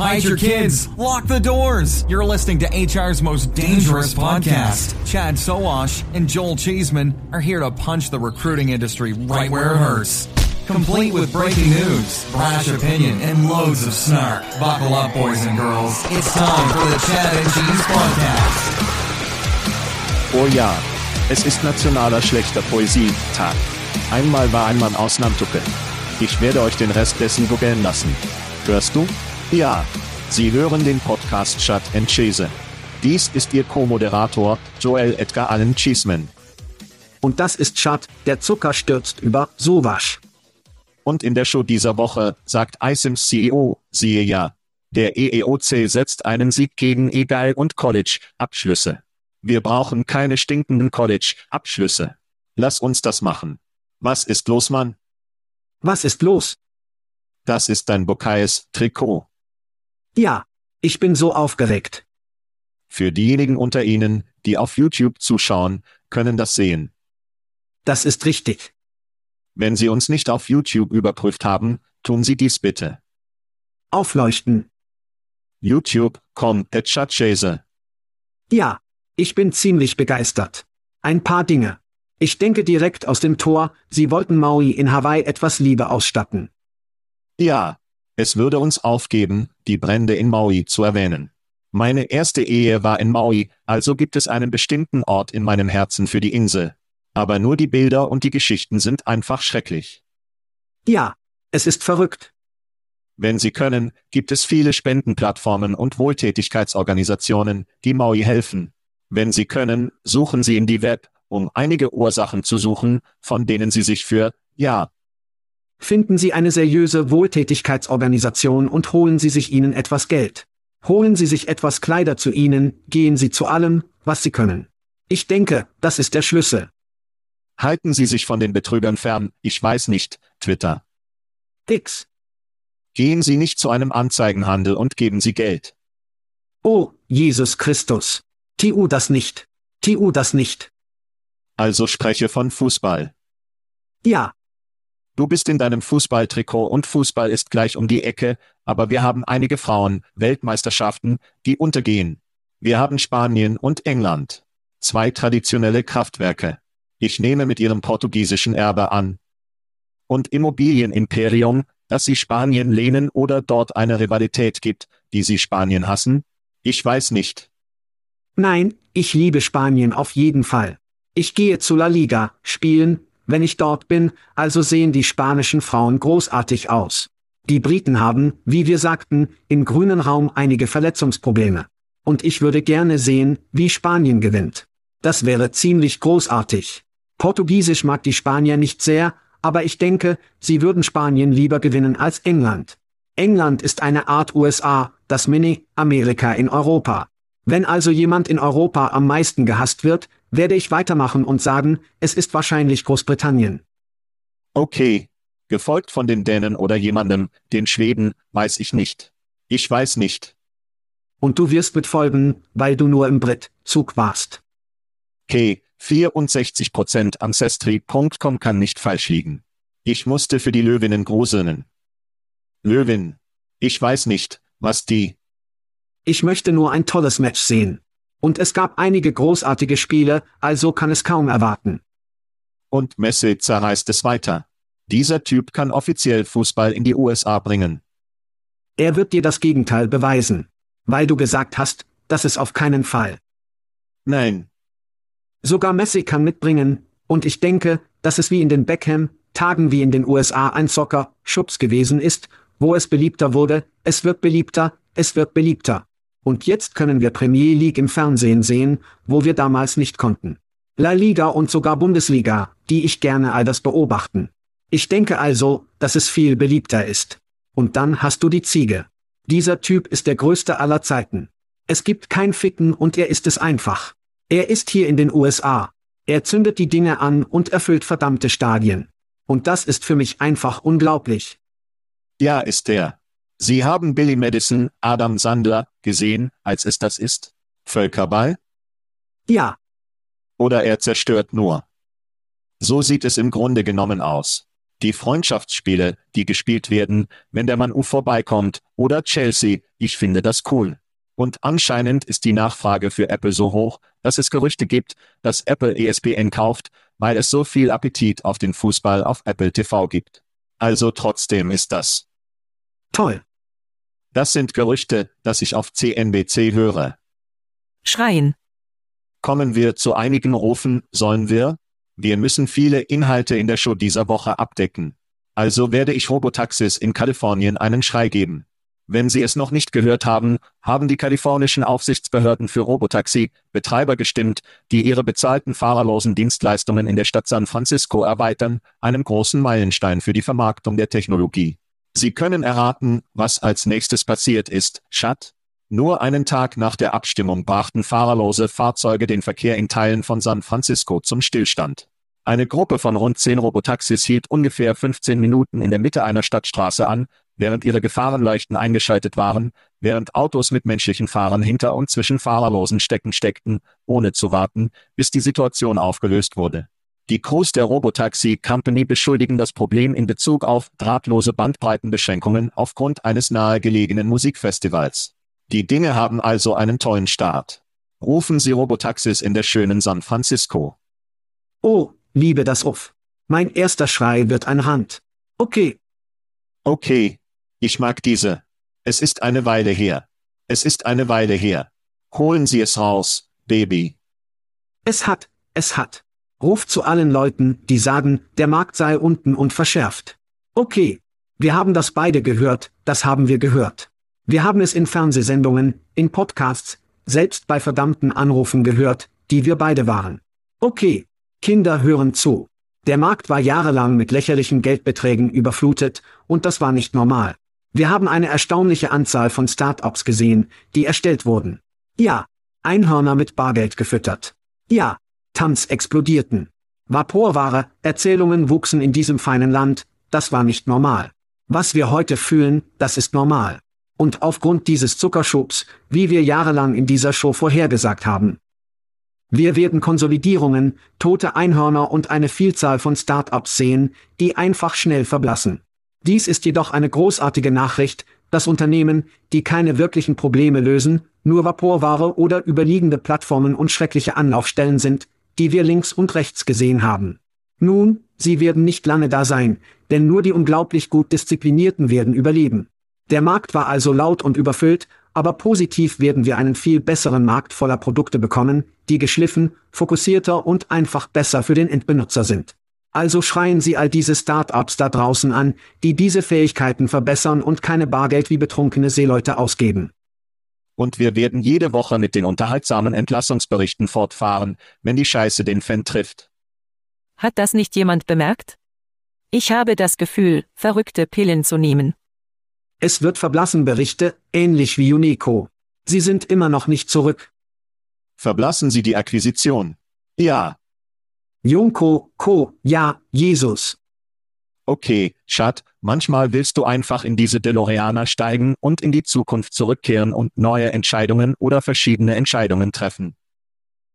Hide your kids. Lock the doors. You're listening to HR's most dangerous podcast. Chad Soash and Joel Cheeseman are here to punch the recruiting industry right where it hurts complete with breaking news, brash opinion, and loads of snark. Buckle up, boys and girls. It's time for the Chad and Cheese Podcast. Oh ja, es ist nationaler schlechter Poesie-Tag. Einmal war ein Mann aus Nantucket. Ich werde euch den Rest dessen googeln lassen. Hörst du? Ja. Sie hören den Podcast Chat and Chase. Dies ist Ihr Co-Moderator, Joel Edgar Allen Cheeseman. Und das ist Chat, der Zucker stürzt über Sowasch. Und in der Show dieser Woche sagt iSims CEO, siehe ja. Der EEOC setzt einen Sieg gegen Egal und College-Abschlüsse. Wir brauchen keine stinkenden College-Abschlüsse. Lass uns das machen. Was ist los, Mann? Was ist los? Das ist dein Bokais-Trikot. Ja, ich bin so aufgeregt. Für diejenigen unter Ihnen, die auf YouTube zuschauen, können das sehen. Das ist richtig. Wenn Sie uns nicht auf YouTube überprüft haben, tun Sie dies bitte. Aufleuchten. YouTube, komm, Chase. Ja, ich bin ziemlich begeistert. Ein paar Dinge. Ich denke direkt aus dem Tor, Sie wollten Maui in Hawaii etwas Liebe ausstatten. Ja, es würde uns aufgeben, die Brände in Maui zu erwähnen. Meine erste Ehe war in Maui, also gibt es einen bestimmten Ort in meinem Herzen für die Insel, aber nur die Bilder und die Geschichten sind einfach schrecklich. Ja, es ist verrückt. Wenn Sie können, gibt es viele Spendenplattformen und Wohltätigkeitsorganisationen, die Maui helfen. Wenn Sie können, suchen Sie in die Web, um einige Ursachen zu suchen, von denen Sie sich für, ja. Finden Sie eine seriöse Wohltätigkeitsorganisation und holen Sie sich ihnen etwas Geld. Holen Sie sich etwas Kleider zu ihnen, gehen Sie zu allem, was Sie können. Ich denke, das ist der Schlüssel. Halten Sie sich von den Betrügern fern, ich weiß nicht, Twitter. Dix. Gehen Sie nicht zu einem Anzeigenhandel und geben Sie Geld. Oh, Jesus Christus. Tu das nicht. Tu das nicht. Also spreche von Fußball. Ja. Du bist in deinem Fußballtrikot und Fußball ist gleich um die Ecke, aber wir haben einige Frauen, Weltmeisterschaften, die untergehen. Wir haben Spanien und England. Zwei traditionelle Kraftwerke. Ich nehme mit ihrem portugiesischen Erbe an. Und Immobilienimperium, dass sie Spanien lehnen oder dort eine Rivalität gibt, die sie Spanien hassen? Ich weiß nicht. Nein, ich liebe Spanien auf jeden Fall. Ich gehe zu La Liga, spielen, wenn ich dort bin, also sehen die spanischen Frauen großartig aus. Die Briten haben, wie wir sagten, im grünen Raum einige Verletzungsprobleme. Und ich würde gerne sehen, wie Spanien gewinnt. Das wäre ziemlich großartig. Portugiesisch mag die Spanier nicht sehr, aber ich denke, sie würden Spanien lieber gewinnen als England. England ist eine Art USA, das Mini-Amerika in Europa. Wenn also jemand in Europa am meisten gehasst wird, werde ich weitermachen und sagen, es ist wahrscheinlich Großbritannien. Okay. Gefolgt von den Dänen oder jemandem, den Schweden, weiß ich nicht. Ich weiß nicht. Und du wirst mitfolgen, weil du nur im Brit-Zug warst. Okay, 64% Ancestry.com kann nicht falsch liegen. Ich musste für die Löwinnen gruseln. Löwin. Ich weiß nicht, was die. Ich möchte nur ein tolles Match sehen. Und es gab einige großartige Spiele, also kann es kaum erwarten. Und Messe zerreißt es weiter. Dieser Typ kann offiziell Fußball in die USA bringen. Er wird dir das Gegenteil beweisen. Weil du gesagt hast, dass es auf keinen Fall. Nein. Sogar Messi kann mitbringen, und ich denke, dass es wie in den Beckham-Tagen wie in den USA ein Soccer-Schubs gewesen ist, wo es beliebter wurde, es wird beliebter, es wird beliebter. Und jetzt können wir Premier League im Fernsehen sehen, wo wir damals nicht konnten. La Liga und sogar Bundesliga, die ich gerne all das beobachten. Ich denke also, dass es viel beliebter ist. Und dann hast du die Ziege. Dieser Typ ist der größte aller Zeiten. Es gibt kein Ficken und er ist es einfach. Er ist hier in den USA. Er zündet die Dinge an und erfüllt verdammte Stadien. Und das ist für mich einfach unglaublich. Ja, ist der. Sie haben Billy Madison, Adam Sandler, gesehen, als es das ist? Völkerball? Ja. Oder er zerstört nur. So sieht es im Grunde genommen aus. Die Freundschaftsspiele, die gespielt werden, wenn der Mann U vorbeikommt, oder Chelsea, ich finde das cool. Und anscheinend ist die Nachfrage für Apple so hoch, dass es Gerüchte gibt, dass Apple ESPN kauft, weil es so viel Appetit auf den Fußball auf Apple TV gibt. Also trotzdem ist das Toll. Das sind Gerüchte, dass ich auf CNBC höre. Schreien. Kommen wir zu einigen Rufen, sollen wir? Wir müssen viele Inhalte in der Show dieser Woche abdecken. Also werde ich Robotaxis in Kalifornien einen Schrei geben. Wenn Sie es noch nicht gehört haben, haben die kalifornischen Aufsichtsbehörden für Robotaxi Betreiber gestimmt, die ihre bezahlten fahrerlosen Dienstleistungen in der Stadt San Francisco erweitern, einem großen Meilenstein für die Vermarktung der Technologie. Sie können erraten, was als nächstes passiert ist, Schat? Nur einen Tag nach der Abstimmung brachten fahrerlose Fahrzeuge den Verkehr in Teilen von San Francisco zum Stillstand. Eine Gruppe von rund zehn Robotaxis hielt ungefähr 15 Minuten in der Mitte einer Stadtstraße an, während ihre Gefahrenleuchten eingeschaltet waren, während Autos mit menschlichen Fahrern hinter und zwischen fahrerlosen Stecken steckten, ohne zu warten, bis die Situation aufgelöst wurde. Die Crews der Robotaxi Company beschuldigen das Problem in Bezug auf drahtlose Bandbreitenbeschränkungen aufgrund eines nahegelegenen Musikfestivals. Die Dinge haben also einen tollen Start. Rufen Sie Robotaxis in der schönen San Francisco. Oh, liebe das Uff. Mein erster Schrei wird eine Hand. Okay. Okay. Ich mag diese. Es ist eine Weile her. Es ist eine Weile her. Holen Sie es raus, Baby. Es hat, es hat. Ruft zu allen Leuten, die sagen, der Markt sei unten und verschärft. Okay. Wir haben das beide gehört, das haben wir gehört. Wir haben es in Fernsehsendungen, in Podcasts, selbst bei verdammten Anrufen gehört, die wir beide waren. Okay. Kinder hören zu. Der Markt war jahrelang mit lächerlichen Geldbeträgen überflutet, und das war nicht normal. Wir haben eine erstaunliche Anzahl von Start-ups gesehen, die erstellt wurden. Ja. Einhörner mit Bargeld gefüttert. Ja. Tanz explodierten. Vaporware, Erzählungen wuchsen in diesem feinen Land, das war nicht normal. Was wir heute fühlen, das ist normal. Und aufgrund dieses Zuckerschubs, wie wir jahrelang in dieser Show vorhergesagt haben. Wir werden Konsolidierungen, tote Einhörner und eine Vielzahl von Start-ups sehen, die einfach schnell verblassen. Dies ist jedoch eine großartige Nachricht, dass Unternehmen, die keine wirklichen Probleme lösen, nur Vaporware oder überliegende Plattformen und schreckliche Anlaufstellen sind, die wir links und rechts gesehen haben. Nun, sie werden nicht lange da sein, denn nur die unglaublich gut disziplinierten werden überleben. Der Markt war also laut und überfüllt, aber positiv werden wir einen viel besseren Markt voller Produkte bekommen, die geschliffen, fokussierter und einfach besser für den Endbenutzer sind. Also schreien Sie all diese Start-ups da draußen an, die diese Fähigkeiten verbessern und keine Bargeld wie betrunkene Seeleute ausgeben. Und wir werden jede Woche mit den unterhaltsamen Entlassungsberichten fortfahren, wenn die Scheiße den Fan trifft. Hat das nicht jemand bemerkt? Ich habe das Gefühl, verrückte Pillen zu nehmen. Es wird verblassen Berichte, ähnlich wie Unico. Sie sind immer noch nicht zurück. Verblassen Sie die Akquisition. Ja. Junko, Co, ja, Jesus. Okay, Schat, manchmal willst du einfach in diese DeLoreaner steigen und in die Zukunft zurückkehren und neue Entscheidungen oder verschiedene Entscheidungen treffen.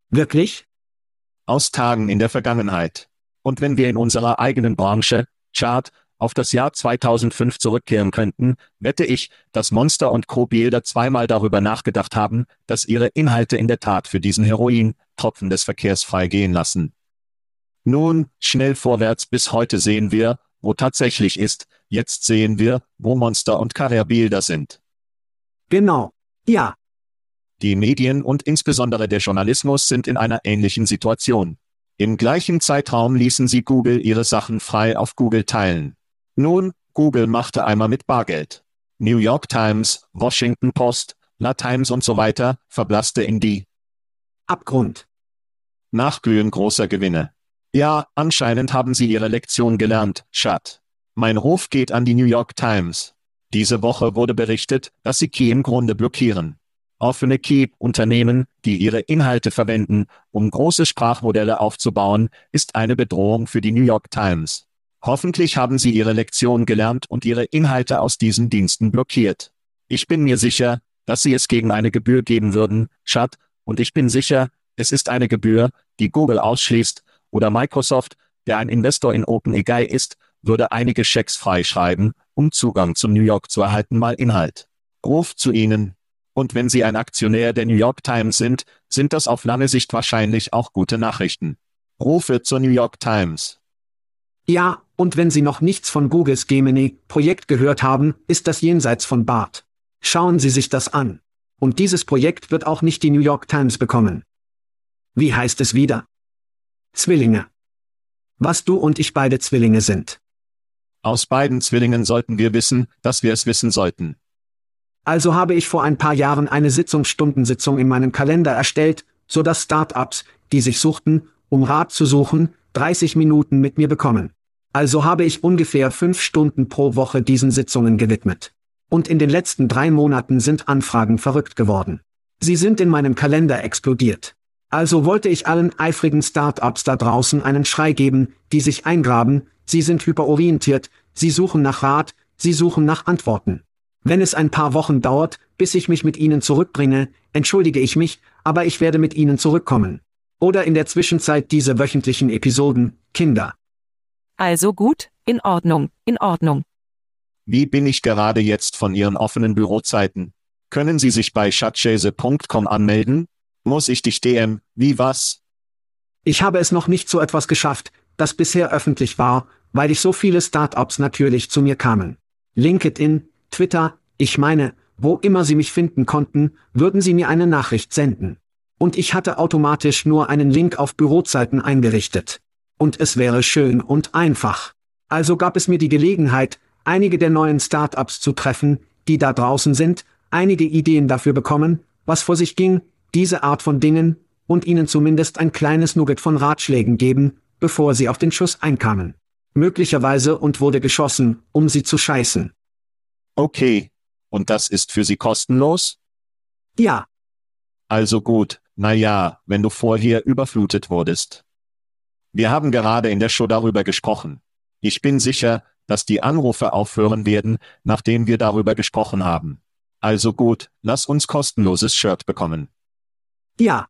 Wirklich? Aus Tagen in der Vergangenheit. Und wenn wir in unserer eigenen Branche, Chart, auf das Jahr 2005 zurückkehren könnten, wette ich, dass Monster und Co. Bilder zweimal darüber nachgedacht haben, dass ihre Inhalte in der Tat für diesen Heroin, Tropfen des Verkehrs freigehen lassen. Nun, schnell vorwärts bis heute sehen wir, wo tatsächlich ist, jetzt sehen wir, wo Monster und Carrier Bilder sind. Genau. Ja. Die Medien und insbesondere der Journalismus sind in einer ähnlichen Situation. Im gleichen Zeitraum ließen sie Google ihre Sachen frei auf Google teilen. Nun, Google machte einmal mit Bargeld. New York Times, Washington Post, La Times und so weiter verblasste in die Abgrund. Nachglühen großer Gewinne. Ja, anscheinend haben sie ihre Lektion gelernt, Schat. Mein Ruf geht an die New York Times. Diese Woche wurde berichtet, dass sie Key im Grunde blockieren. Offene Key-Unternehmen, die ihre Inhalte verwenden, um große Sprachmodelle aufzubauen, ist eine Bedrohung für die New York Times. Hoffentlich haben sie ihre Lektion gelernt und ihre Inhalte aus diesen Diensten blockiert. Ich bin mir sicher, dass sie es gegen eine Gebühr geben würden, Chat, und ich bin sicher, es ist eine Gebühr, die Google ausschließt, oder Microsoft, der ein Investor in OpenAI ist, würde einige Schecks freischreiben, um Zugang zum New York zu erhalten mal Inhalt. Ruf zu ihnen, und wenn Sie ein Aktionär der New York Times sind, sind das auf lange Sicht wahrscheinlich auch gute Nachrichten. Rufe zur New York Times. Ja, und wenn Sie noch nichts von Googles Gemini-Projekt gehört haben, ist das jenseits von Bart. Schauen Sie sich das an. Und dieses Projekt wird auch nicht die New York Times bekommen. Wie heißt es wieder? Zwillinge. Was du und ich beide Zwillinge sind. Aus beiden Zwillingen sollten wir wissen, dass wir es wissen sollten. Also habe ich vor ein paar Jahren eine Sitzungsstundensitzung in meinem Kalender erstellt, so dass Startups, die sich suchten, um Rat zu suchen, 30 Minuten mit mir bekommen. Also habe ich ungefähr fünf Stunden pro Woche diesen Sitzungen gewidmet. Und in den letzten drei Monaten sind Anfragen verrückt geworden. Sie sind in meinem Kalender explodiert. Also wollte ich allen eifrigen Startups da draußen einen Schrei geben, die sich eingraben, sie sind hyperorientiert, sie suchen nach Rat, sie suchen nach Antworten. Wenn es ein paar Wochen dauert, bis ich mich mit Ihnen zurückbringe, entschuldige ich mich, aber ich werde mit Ihnen zurückkommen. Oder in der Zwischenzeit diese wöchentlichen Episoden, Kinder. Also gut, in Ordnung, in Ordnung. Wie bin ich gerade jetzt von Ihren offenen Bürozeiten? Können Sie sich bei chatchase.com anmelden? Muss ich dich DM, wie was? Ich habe es noch nicht so etwas geschafft, das bisher öffentlich war, weil ich so viele Startups natürlich zu mir kamen. LinkedIn, Twitter, ich meine, wo immer Sie mich finden konnten, würden Sie mir eine Nachricht senden. Und ich hatte automatisch nur einen Link auf Bürozeiten eingerichtet. Und es wäre schön und einfach. Also gab es mir die Gelegenheit, einige der neuen Startups zu treffen, die da draußen sind, einige Ideen dafür bekommen, was vor sich ging, diese Art von Dingen, und ihnen zumindest ein kleines Nugget von Ratschlägen geben, bevor sie auf den Schuss einkamen. Möglicherweise und wurde geschossen, um sie zu scheißen. Okay. Und das ist für Sie kostenlos? Ja. Also gut, na ja, wenn du vorher überflutet wurdest. Wir haben gerade in der Show darüber gesprochen. Ich bin sicher, dass die Anrufe aufhören werden, nachdem wir darüber gesprochen haben. Also gut, lass uns kostenloses Shirt bekommen. Ja.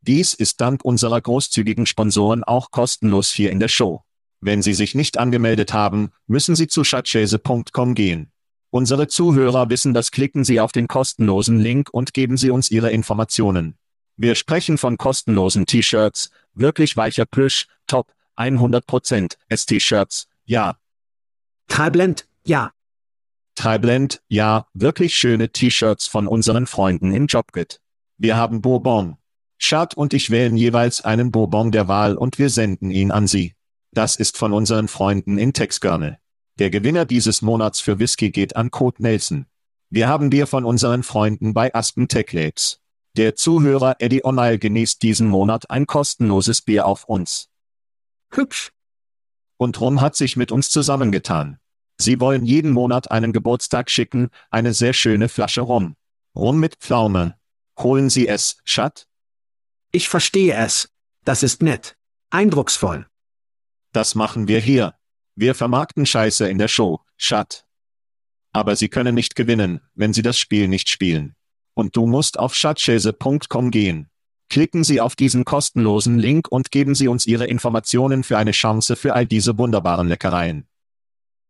Dies ist dank unserer großzügigen Sponsoren auch kostenlos hier in der Show. Wenn Sie sich nicht angemeldet haben, müssen Sie zu chatchase.com gehen. Unsere Zuhörer wissen das klicken Sie auf den kostenlosen Link und geben Sie uns Ihre Informationen. Wir sprechen von kostenlosen T-Shirts, wirklich weicher Plüsch, top, 100% S-T-Shirts, ja. Treibland, ja. Treibland, ja, wirklich schöne T-Shirts von unseren Freunden in Jobgit. Wir haben Bourbon. Schad und ich wählen jeweils einen Bourbon der Wahl und wir senden ihn an Sie. Das ist von unseren Freunden in Texgerne. Der Gewinner dieses Monats für Whisky geht an Code Nelson. Wir haben Bier von unseren Freunden bei Aspen Tech Labs. Der Zuhörer Eddie O'Neill genießt diesen Monat ein kostenloses Bier auf uns. Hübsch. Und Rum hat sich mit uns zusammengetan. Sie wollen jeden Monat einen Geburtstag schicken, eine sehr schöne Flasche Rum. Rum mit Pflaume. Holen Sie es, Schat? Ich verstehe es. Das ist nett. Eindrucksvoll. Das machen wir hier. Wir vermarkten Scheiße in der Show, Schat. Aber Sie können nicht gewinnen, wenn Sie das Spiel nicht spielen. Und du musst auf schatzschäse.com gehen. Klicken Sie auf diesen kostenlosen Link und geben Sie uns Ihre Informationen für eine Chance für all diese wunderbaren Leckereien.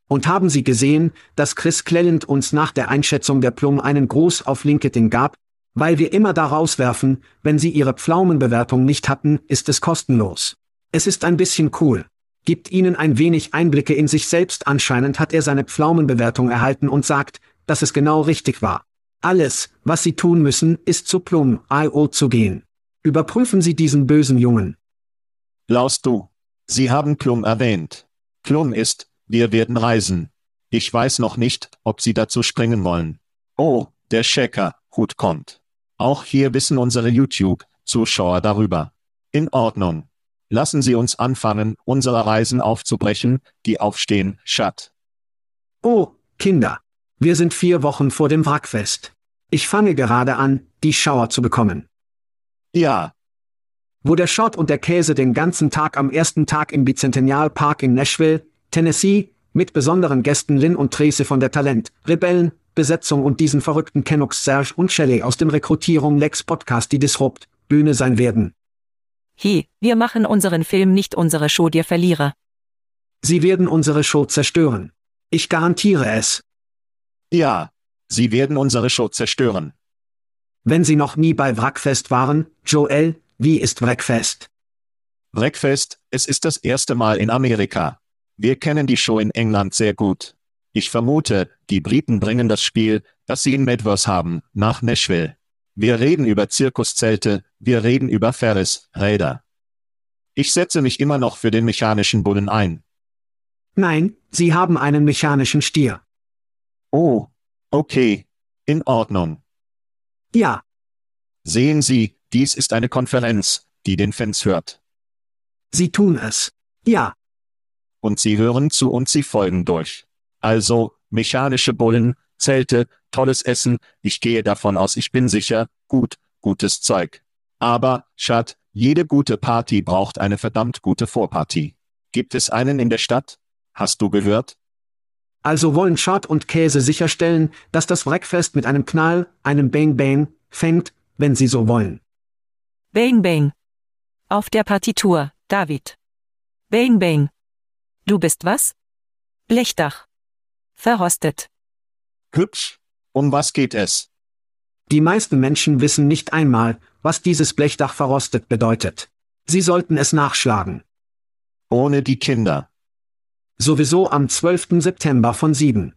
Und haben Sie gesehen, dass Chris Cleland uns nach der Einschätzung der Plum einen Gruß auf LinkedIn gab? Weil wir immer da rauswerfen, wenn Sie Ihre Pflaumenbewertung nicht hatten, ist es kostenlos. Es ist ein bisschen cool. Gibt Ihnen ein wenig Einblicke in sich selbst anscheinend hat er seine Pflaumenbewertung erhalten und sagt, dass es genau richtig war. Alles, was Sie tun müssen, ist zu Plum.io zu gehen. Überprüfen Sie diesen bösen Jungen. Laust du? Sie haben Plum erwähnt. Plum ist, wir werden reisen. Ich weiß noch nicht, ob Sie dazu springen wollen. Oh, der Checker, Hut kommt. Auch hier wissen unsere YouTube-Zuschauer darüber. In Ordnung. Lassen Sie uns anfangen, unsere Reisen aufzubrechen, die aufstehen, Schat. Oh, Kinder. Wir sind vier Wochen vor dem Wrackfest. Ich fange gerade an, die Schauer zu bekommen. Ja. Wo der Schott und der Käse den ganzen Tag am ersten Tag im Bicentennial Park in Nashville, Tennessee, mit besonderen Gästen Lynn und Trace von der Talent, Rebellen, Besetzung und diesen verrückten Canucks Serge und Shelley aus dem Rekrutierung Lex Podcast die Disrupt, Bühne sein werden. Hi, wir machen unseren Film nicht unsere Show dir Verlierer. Sie werden unsere Show zerstören. Ich garantiere es. Ja. Sie werden unsere Show zerstören. Wenn Sie noch nie bei Wrackfest waren, Joel, wie ist Wrackfest? Wreckfest, es ist das erste Mal in Amerika. Wir kennen die Show in England sehr gut. Ich vermute, die Briten bringen das Spiel, das sie in Medvers haben, nach Nashville. Wir reden über Zirkuszelte, wir reden über Ferris, Räder. Ich setze mich immer noch für den mechanischen Bullen ein. Nein, Sie haben einen mechanischen Stier. Oh, okay. In Ordnung. Ja, Sehen Sie, dies ist eine Konferenz, die den Fans hört. Sie tun es. Ja, Und sie hören zu und sie folgen durch. Also, mechanische Bullen, Zelte, tolles Essen, ich gehe davon aus, ich bin sicher, gut, gutes Zeug. Aber, Schat, jede gute Party braucht eine verdammt gute Vorparty. Gibt es einen in der Stadt? Hast du gehört? also wollen Schott und Käse sicherstellen, dass das Wreckfest mit einem Knall, einem Bang Bang, fängt, wenn Sie so wollen. Bang bang. Auf der Partitur, David. Bang bang. Du bist was? Blechdach. Verrostet. Hübsch. Um was geht es? Die meisten Menschen wissen nicht einmal, was dieses Blechdach verrostet bedeutet. Sie sollten es nachschlagen. Ohne die Kinder. Sowieso am 12. September von 7.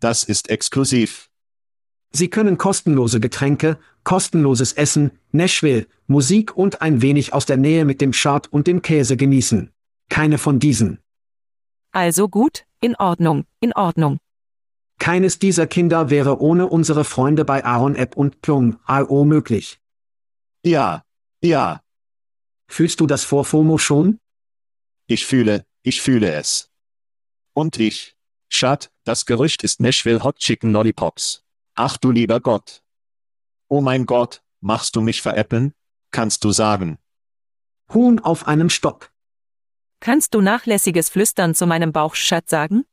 Das ist exklusiv. Sie können kostenlose Getränke, kostenloses Essen, Nashville, Musik und ein wenig aus der Nähe mit dem Schart und dem Käse genießen. Keine von diesen. Also gut, in Ordnung, in Ordnung. Keines dieser Kinder wäre ohne unsere Freunde bei Aaron App und Plum.io möglich. Ja. Ja. Fühlst du das vor FOMO schon? Ich fühle, ich fühle es. Und ich. Schat, das Gerücht ist Nashville Hot Chicken Lollipops. Ach du lieber Gott. Oh mein Gott, machst du mich veräppeln? Kannst du sagen. Huhn auf einem Stock. Kannst du nachlässiges Flüstern zu meinem Bauchschat sagen?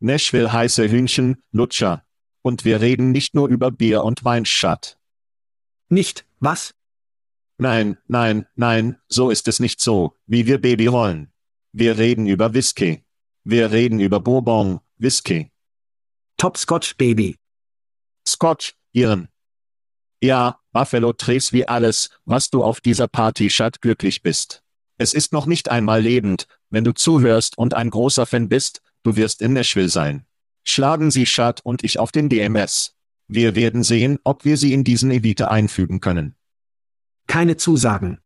Nashville heiße Hühnchen, Lutscher. Und wir reden nicht nur über Bier und Wein, Schat. Nicht, was? Nein, nein, nein, so ist es nicht so, wie wir Baby rollen. Wir reden über Whisky. Wir reden über Bourbon, Whisky. Top Scotch Baby. Scotch, Iren. Ja, Buffalo Trace wie alles, was du auf dieser Party Schat glücklich bist. Es ist noch nicht einmal lebend, wenn du zuhörst und ein großer Fan bist, du wirst in Nashville sein. Schlagen Sie Schat und ich auf den DMS. Wir werden sehen, ob wir sie in diesen Elite einfügen können. Keine Zusagen.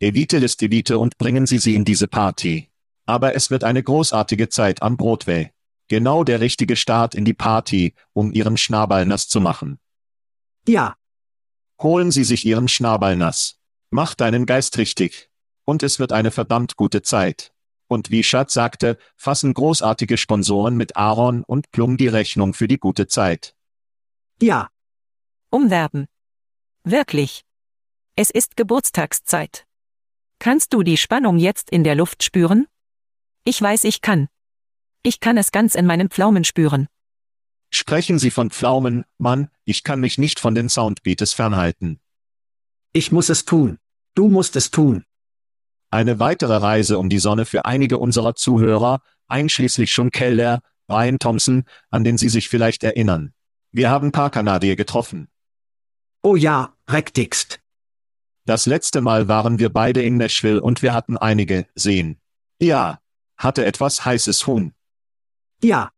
Elite ist Elite und bringen Sie sie in diese Party. Aber es wird eine großartige Zeit am Broadway. Genau der richtige Start in die Party, um Ihren Schnabel nass zu machen. Ja, Holen Sie sich Ihren Schnabel nass. Mach deinen Geist richtig. Und es wird eine verdammt gute Zeit. Und wie Schatz sagte, fassen großartige Sponsoren mit Aaron und Plum die Rechnung für die gute Zeit. Ja, Umwerben. Wirklich. Es ist Geburtstagszeit. Kannst du die Spannung jetzt in der Luft spüren? Ich weiß, ich kann. Ich kann es ganz in meinen Pflaumen spüren. Sprechen Sie von Pflaumen, Mann, ich kann mich nicht von den Soundbeates fernhalten. ich muss es tun. Du musst es tun. Eine weitere Reise um die Sonne für einige unserer Zuhörer, einschließlich Sean Keller, Brian Thompson, an den Sie sich vielleicht erinnern. Wir haben paar Kanadier getroffen. Oh ja, rektigst. Das letzte Mal waren wir beide in Nashville und wir hatten einige sehen. Ja, hatte etwas heißes Huhn. Ja,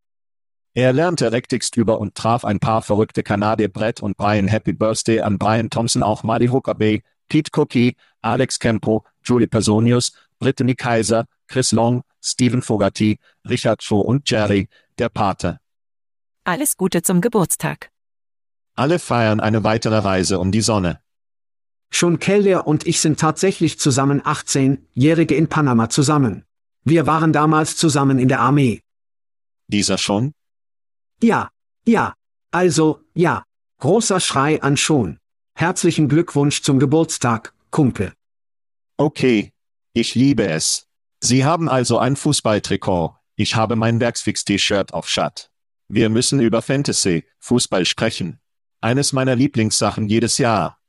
Er lernte rektigst über und traf ein paar verrückte Kanadier Brett und Brian Happy Birthday an Brian Thompson auch Muddy Hooker Bay, Pete Cookie, Alex Kempo, Julie Personius, Brittany Kaiser, Chris Long, Stephen Fogarty, Richard Shaw und Jerry, der Pate. Alles Gute zum Geburtstag. Alle feiern eine weitere Reise um die Sonne. schon Keller und ich sind tatsächlich zusammen 18-Jährige in Panama zusammen. Wir waren damals zusammen in der Armee. Dieser schon? Ja, ja. Also, ja. Großer Schrei an schon. Herzlichen Glückwunsch zum Geburtstag, Kumpel. Okay. Ich liebe es. Sie haben also ein Fußballtrikot. Ich habe mein Werksfix-T-Shirt auf Schatt. Wir müssen über Fantasy, Fußball sprechen. Eines meiner Lieblingssachen jedes Jahr.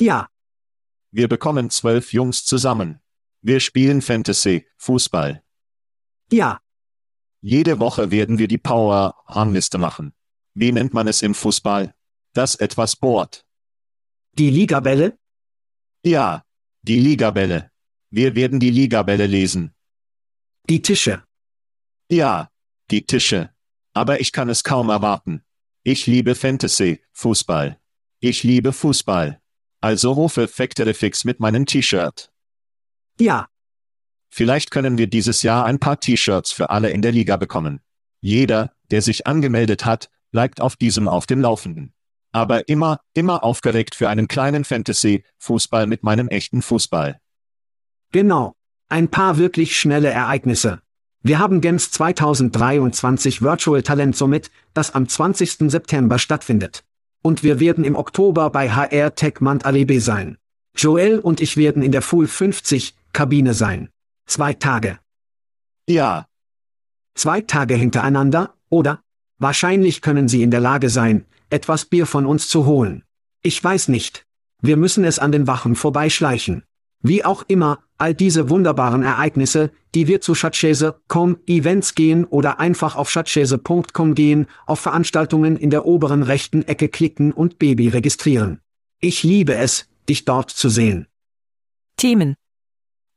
Ja, Wir bekommen zwölf Jungs zusammen. Wir spielen Fantasy, Fußball. ja. Jede Woche werden wir die Power-Rangliste machen. Wie nennt man es im Fußball? Das etwas bohrt. Die Ligabälle? Ja, die Ligabälle. Wir werden die Ligabälle lesen. Die Tische. Ja, die Tische. Aber ich kann es kaum erwarten. Ich liebe Fantasy, Fußball. Ich liebe Fußball. Also rufe Factory Fix mit meinem T-Shirt. Ja, Vielleicht können wir dieses Jahr ein paar T-Shirts für alle in der Liga bekommen. Jeder, der sich angemeldet hat, bleibt auf diesem auf dem Laufenden. Aber immer, immer aufgeregt für einen kleinen Fantasy-Fußball mit meinem echten Fußball. genau. Ein paar wirklich schnelle Ereignisse. Wir haben Gems 2023 Virtual Talent Summit, das am 20. September stattfindet. Und wir werden im Oktober bei HR Tech Mant Alebe sein. Joel und ich werden in der Full 50 Kabine sein. Zwei Tage. Ja, Zwei Tage hintereinander, oder? Wahrscheinlich können Sie in der Lage sein, etwas Bier von uns zu holen. Ich weiß nicht. Wir müssen es an den Wachen vorbeischleichen. Wie auch immer, all diese wunderbaren Ereignisse, die wir zu Schatzschäse.com Events gehen oder einfach auf schatzschäse.com gehen, auf Veranstaltungen in der oberen rechten Ecke klicken und Baby registrieren. Ich liebe es, dich dort zu sehen. Themen.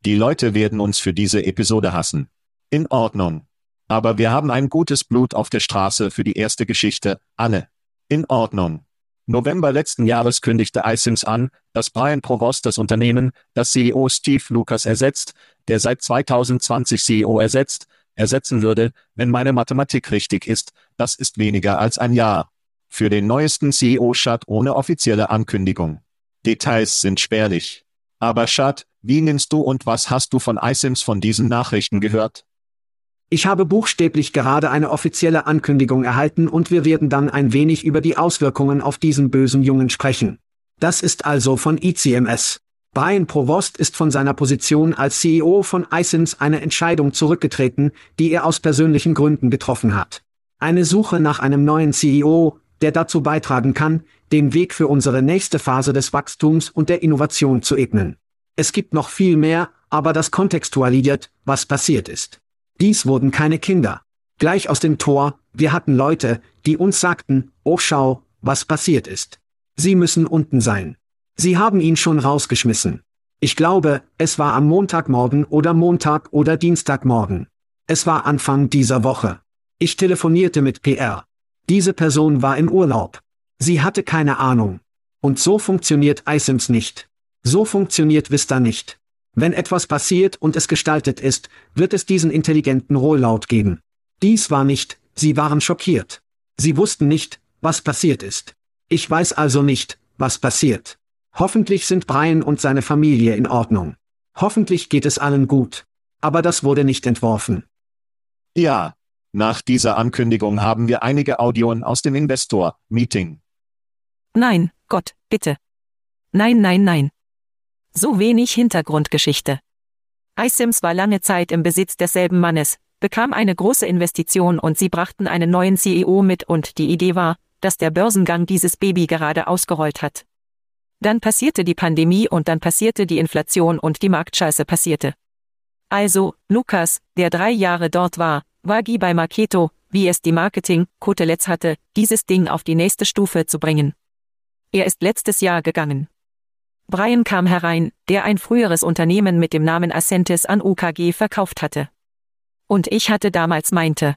die Leute werden uns für diese Episode hassen. In Ordnung. Aber wir haben ein gutes Blut auf der Straße für die erste Geschichte, alle. In Ordnung. November letzten Jahres kündigte iSims an, dass Brian Provost das Unternehmen, das CEO Steve Lucas ersetzt, der seit 2020 CEO ersetzt, ersetzen würde, wenn meine Mathematik richtig ist, das ist weniger als ein Jahr. Für den neuesten CEO-Shut ohne offizielle Ankündigung. Details sind spärlich. Aber Shut, wie nimmst du und was hast du von iSims von diesen Nachrichten gehört? Ich habe buchstäblich gerade eine offizielle Ankündigung erhalten und wir werden dann ein wenig über die Auswirkungen auf diesen bösen Jungen sprechen. Das ist also von ICMS. Brian Provost ist von seiner Position als CEO von iSIMS eine Entscheidung zurückgetreten, die er aus persönlichen Gründen getroffen hat. Eine Suche nach einem neuen CEO, der dazu beitragen kann, den Weg für unsere nächste Phase des Wachstums und der Innovation zu ebnen. Es gibt noch viel mehr, aber das kontextualisiert, was passiert ist. Dies wurden keine Kinder. Gleich aus dem Tor, wir hatten Leute, die uns sagten, oh schau, was passiert ist. Sie müssen unten sein. Sie haben ihn schon rausgeschmissen. Ich glaube, es war am Montagmorgen oder Montag oder Dienstagmorgen. Es war Anfang dieser Woche. Ich telefonierte mit PR. Diese Person war im Urlaub. Sie hatte keine Ahnung. Und so funktioniert iSims nicht. So funktioniert Vista nicht. Wenn etwas passiert und es gestaltet ist, wird es diesen intelligenten Rollout geben. Dies war nicht, sie waren schockiert. Sie wussten nicht, was passiert ist. Ich weiß also nicht, was passiert. Hoffentlich sind Brian und seine Familie in Ordnung. Hoffentlich geht es allen gut. Aber das wurde nicht entworfen. Ja. Nach dieser Ankündigung haben wir einige Audioen aus dem Investor-Meeting. Nein, Gott, bitte. Nein, nein, nein. So wenig Hintergrundgeschichte. iSims war lange Zeit im Besitz desselben Mannes, bekam eine große Investition und sie brachten einen neuen CEO mit und die Idee war, dass der Börsengang dieses Baby gerade ausgerollt hat. Dann passierte die Pandemie und dann passierte die Inflation und die Marktscheiße passierte. Also, Lukas, der drei Jahre dort war, war Guy bei Marketo, wie es die Marketing, Koteletz hatte, dieses Ding auf die nächste Stufe zu bringen. Er ist letztes Jahr gegangen. Brian kam herein, der ein früheres Unternehmen mit dem Namen Ascentis an UKG verkauft hatte. Und ich hatte damals meinte.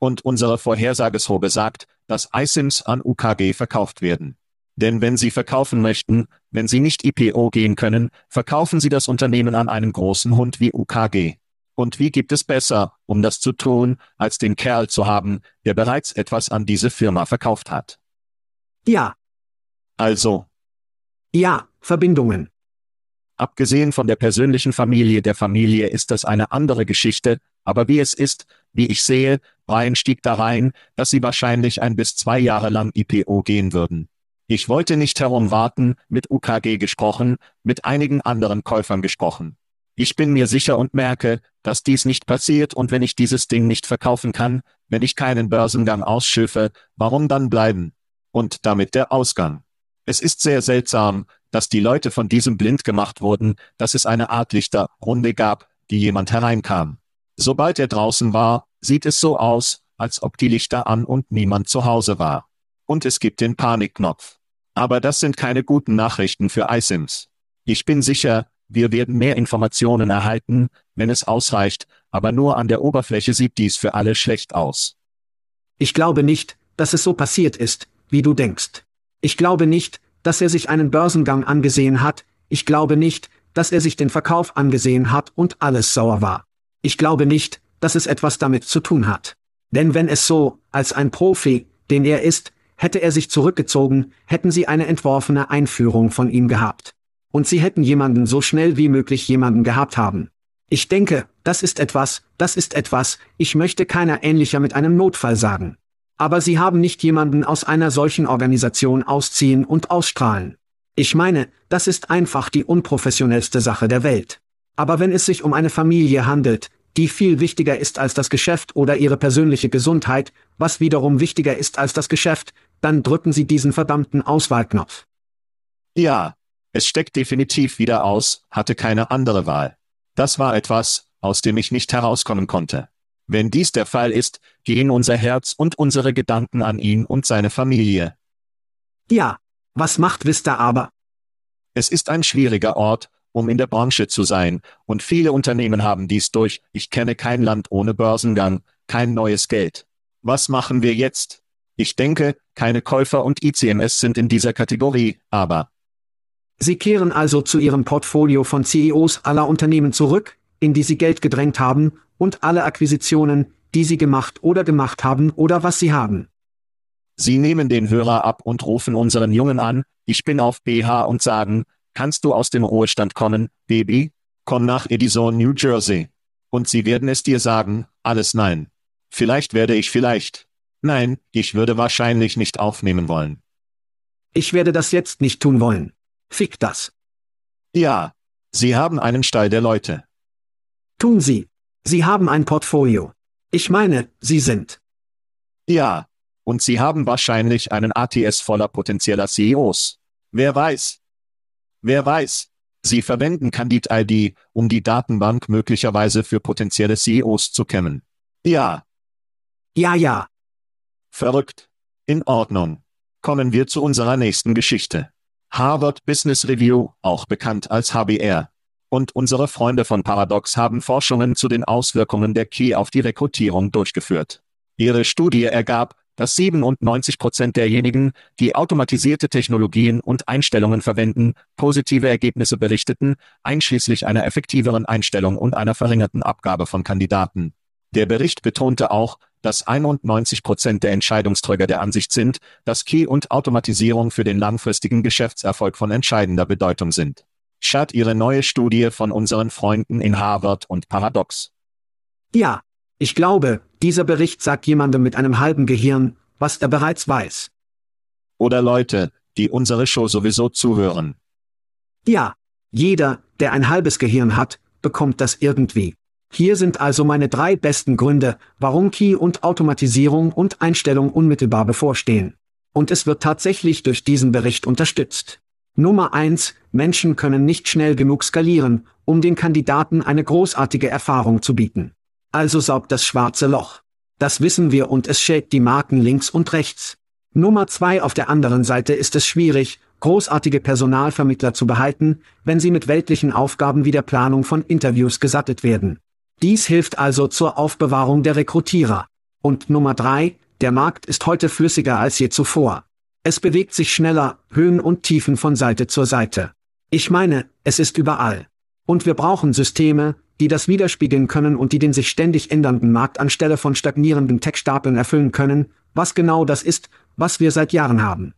Und unsere Vorhersageshobe sagt, dass iSIMs an UKG verkauft werden. Denn wenn Sie verkaufen möchten, wenn Sie nicht IPO gehen können, verkaufen Sie das Unternehmen an einen großen Hund wie UKG. Und wie gibt es besser, um das zu tun, als den Kerl zu haben, der bereits etwas an diese Firma verkauft hat? Ja. Also. Ja, Verbindungen. Abgesehen von der persönlichen Familie der Familie ist das eine andere Geschichte, aber wie es ist, wie ich sehe, Brian stieg da rein, dass sie wahrscheinlich ein bis zwei Jahre lang IPO gehen würden. Ich wollte nicht herumwarten, mit UKG gesprochen, mit einigen anderen Käufern gesprochen. Ich bin mir sicher und merke, dass dies nicht passiert und wenn ich dieses Ding nicht verkaufen kann, wenn ich keinen Börsengang ausschiffe, warum dann bleiben? Und damit der Ausgang. Es ist sehr seltsam, dass die Leute von diesem blind gemacht wurden, dass es eine Art Lichterrunde gab, die jemand hereinkam. Sobald er draußen war, sieht es so aus, als ob die Lichter an und niemand zu Hause war. Und es gibt den Panikknopf. Aber das sind keine guten Nachrichten für iSims. Ich bin sicher, wir werden mehr Informationen erhalten, wenn es ausreicht, aber nur an der Oberfläche sieht dies für alle schlecht aus. Ich glaube nicht, dass es so passiert ist, wie du denkst. Ich glaube nicht, dass er sich einen Börsengang angesehen hat, ich glaube nicht, dass er sich den Verkauf angesehen hat und alles sauer war. Ich glaube nicht, dass es etwas damit zu tun hat. Denn wenn es so, als ein Profi, den er ist, Hätte er sich zurückgezogen, hätten sie eine entworfene Einführung von ihm gehabt. Und sie hätten jemanden so schnell wie möglich jemanden gehabt haben. Ich denke, das ist etwas, das ist etwas, ich möchte keiner ähnlicher mit einem Notfall sagen. Aber sie haben nicht jemanden aus einer solchen Organisation ausziehen und ausstrahlen. Ich meine, das ist einfach die unprofessionellste Sache der Welt. Aber wenn es sich um eine Familie handelt, die viel wichtiger ist als das Geschäft oder ihre persönliche Gesundheit, was wiederum wichtiger ist als das Geschäft, dann drücken Sie diesen verdammten Auswahlknopf. Ja, es steckt definitiv wieder aus, hatte keine andere Wahl. Das war etwas, aus dem ich nicht herauskommen konnte. Wenn dies der Fall ist, gehen unser Herz und unsere Gedanken an ihn und seine Familie. Ja, was macht Vista aber? Es ist ein schwieriger Ort, um in der Branche zu sein, und viele Unternehmen haben dies durch, ich kenne kein Land ohne Börsengang, kein neues Geld. Was machen wir jetzt? Ich denke, keine Käufer und ICMS sind in dieser Kategorie, aber. Sie kehren also zu Ihrem Portfolio von CEOs aller Unternehmen zurück, in die Sie Geld gedrängt haben, und alle Akquisitionen, die Sie gemacht oder gemacht haben oder was Sie haben. Sie nehmen den Hörer ab und rufen unseren Jungen an, ich bin auf BH und sagen, kannst du aus dem Ruhestand kommen, Baby? Komm nach Edison, New Jersey. Und sie werden es dir sagen, alles nein. Vielleicht werde ich vielleicht, Nein, ich würde wahrscheinlich nicht aufnehmen wollen. Ich werde das jetzt nicht tun wollen. Fick das. Ja. Sie haben einen Stall der Leute. Tun Sie. Sie haben ein Portfolio. Ich meine, Sie sind. Ja. Und Sie haben wahrscheinlich einen ATS voller potenzieller CEOs. Wer weiß? Wer weiß? Sie verwenden Candid-ID, um die Datenbank möglicherweise für potenzielle CEOs zu kämmen. Ja. Ja, ja. Verrückt. In Ordnung. Kommen wir zu unserer nächsten Geschichte. Harvard Business Review, auch bekannt als HBR. Und unsere Freunde von Paradox haben Forschungen zu den Auswirkungen der Key auf die Rekrutierung durchgeführt. Ihre Studie ergab, dass 97 Prozent derjenigen, die automatisierte Technologien und Einstellungen verwenden, positive Ergebnisse berichteten, einschließlich einer effektiveren Einstellung und einer verringerten Abgabe von Kandidaten. Der Bericht betonte auch, dass 91 Prozent der Entscheidungsträger der Ansicht sind, dass Key und Automatisierung für den langfristigen Geschäftserfolg von entscheidender Bedeutung sind. Schad Ihre neue Studie von unseren Freunden in Harvard und Paradox. Ja, ich glaube, dieser Bericht sagt jemandem mit einem halben Gehirn, was er bereits weiß. Oder Leute, die unsere Show sowieso zuhören. Ja, jeder, der ein halbes Gehirn hat, bekommt das irgendwie. Hier sind also meine drei besten Gründe, warum Key und Automatisierung und Einstellung unmittelbar bevorstehen. Und es wird tatsächlich durch diesen Bericht unterstützt. Nummer eins: Menschen können nicht schnell genug skalieren, um den Kandidaten eine großartige Erfahrung zu bieten. Also saugt das schwarze Loch. Das wissen wir und es schält die Marken links und rechts. Nummer zwei auf der anderen Seite ist es schwierig, großartige Personalvermittler zu behalten, wenn sie mit weltlichen Aufgaben wie der Planung von Interviews gesattet werden. Dies hilft also zur Aufbewahrung der Rekrutierer. Und Nummer drei, der Markt ist heute flüssiger als je zuvor. Es bewegt sich schneller, Höhen und Tiefen von Seite zur Seite. Ich meine, es ist überall. Und wir brauchen Systeme, die das widerspiegeln können und die den sich ständig ändernden Markt anstelle von stagnierenden Tech-Stapeln erfüllen können, was genau das ist, was wir seit Jahren haben.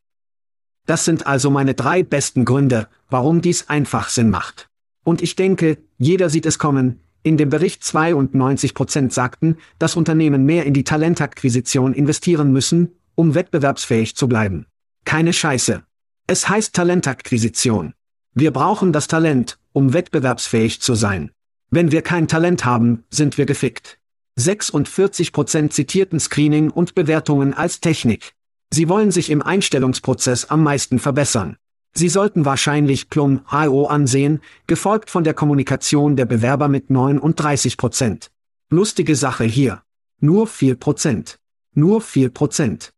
Das sind also meine drei besten Gründe, warum dies einfach Sinn macht. Und ich denke, jeder sieht es kommen, in dem Bericht 92 Prozent sagten, dass Unternehmen mehr in die Talentakquisition investieren müssen, um wettbewerbsfähig zu bleiben. Keine Scheiße. Es heißt Talentakquisition. Wir brauchen das Talent, um wettbewerbsfähig zu sein. Wenn wir kein Talent haben, sind wir gefickt. 46 Prozent zitierten Screening und Bewertungen als Technik. Sie wollen sich im Einstellungsprozess am meisten verbessern. Sie sollten wahrscheinlich Plum IO ansehen, gefolgt von der Kommunikation der Bewerber mit 39 Prozent. Lustige Sache hier. Nur 4 Prozent. Nur 4 Prozent.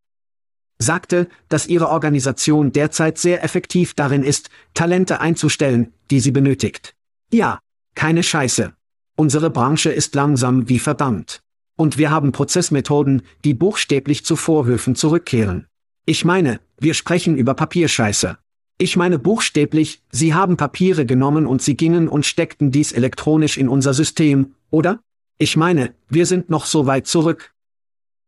Sagte, dass ihre Organisation derzeit sehr effektiv darin ist, Talente einzustellen, die sie benötigt. Ja, keine Scheiße. Unsere Branche ist langsam wie verdammt. Und wir haben Prozessmethoden, die buchstäblich zu Vorhöfen zurückkehren. Ich meine, wir sprechen über Papierscheiße. Ich meine buchstäblich, Sie haben Papiere genommen und Sie gingen und steckten dies elektronisch in unser System, oder? Ich meine, wir sind noch so weit zurück.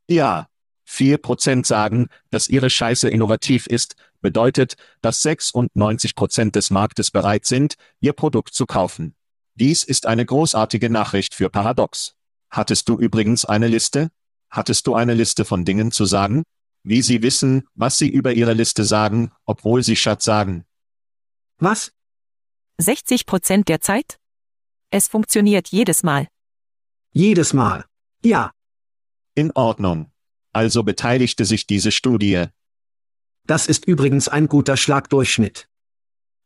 Ja. Vier Prozent sagen, dass ihre Scheiße innovativ ist, bedeutet, dass 96 Prozent des Marktes bereit sind, ihr Produkt zu kaufen. Dies ist eine großartige Nachricht für Paradox. Hattest du übrigens eine Liste? Hattest du eine Liste von Dingen zu sagen? Wie Sie wissen, was Sie über Ihre Liste sagen, obwohl Sie Schatz sagen. Was? 60 Prozent der Zeit? Es funktioniert jedes Mal. Jedes Mal. Ja. In Ordnung. Also beteiligte sich diese Studie. Das ist übrigens ein guter Schlagdurchschnitt.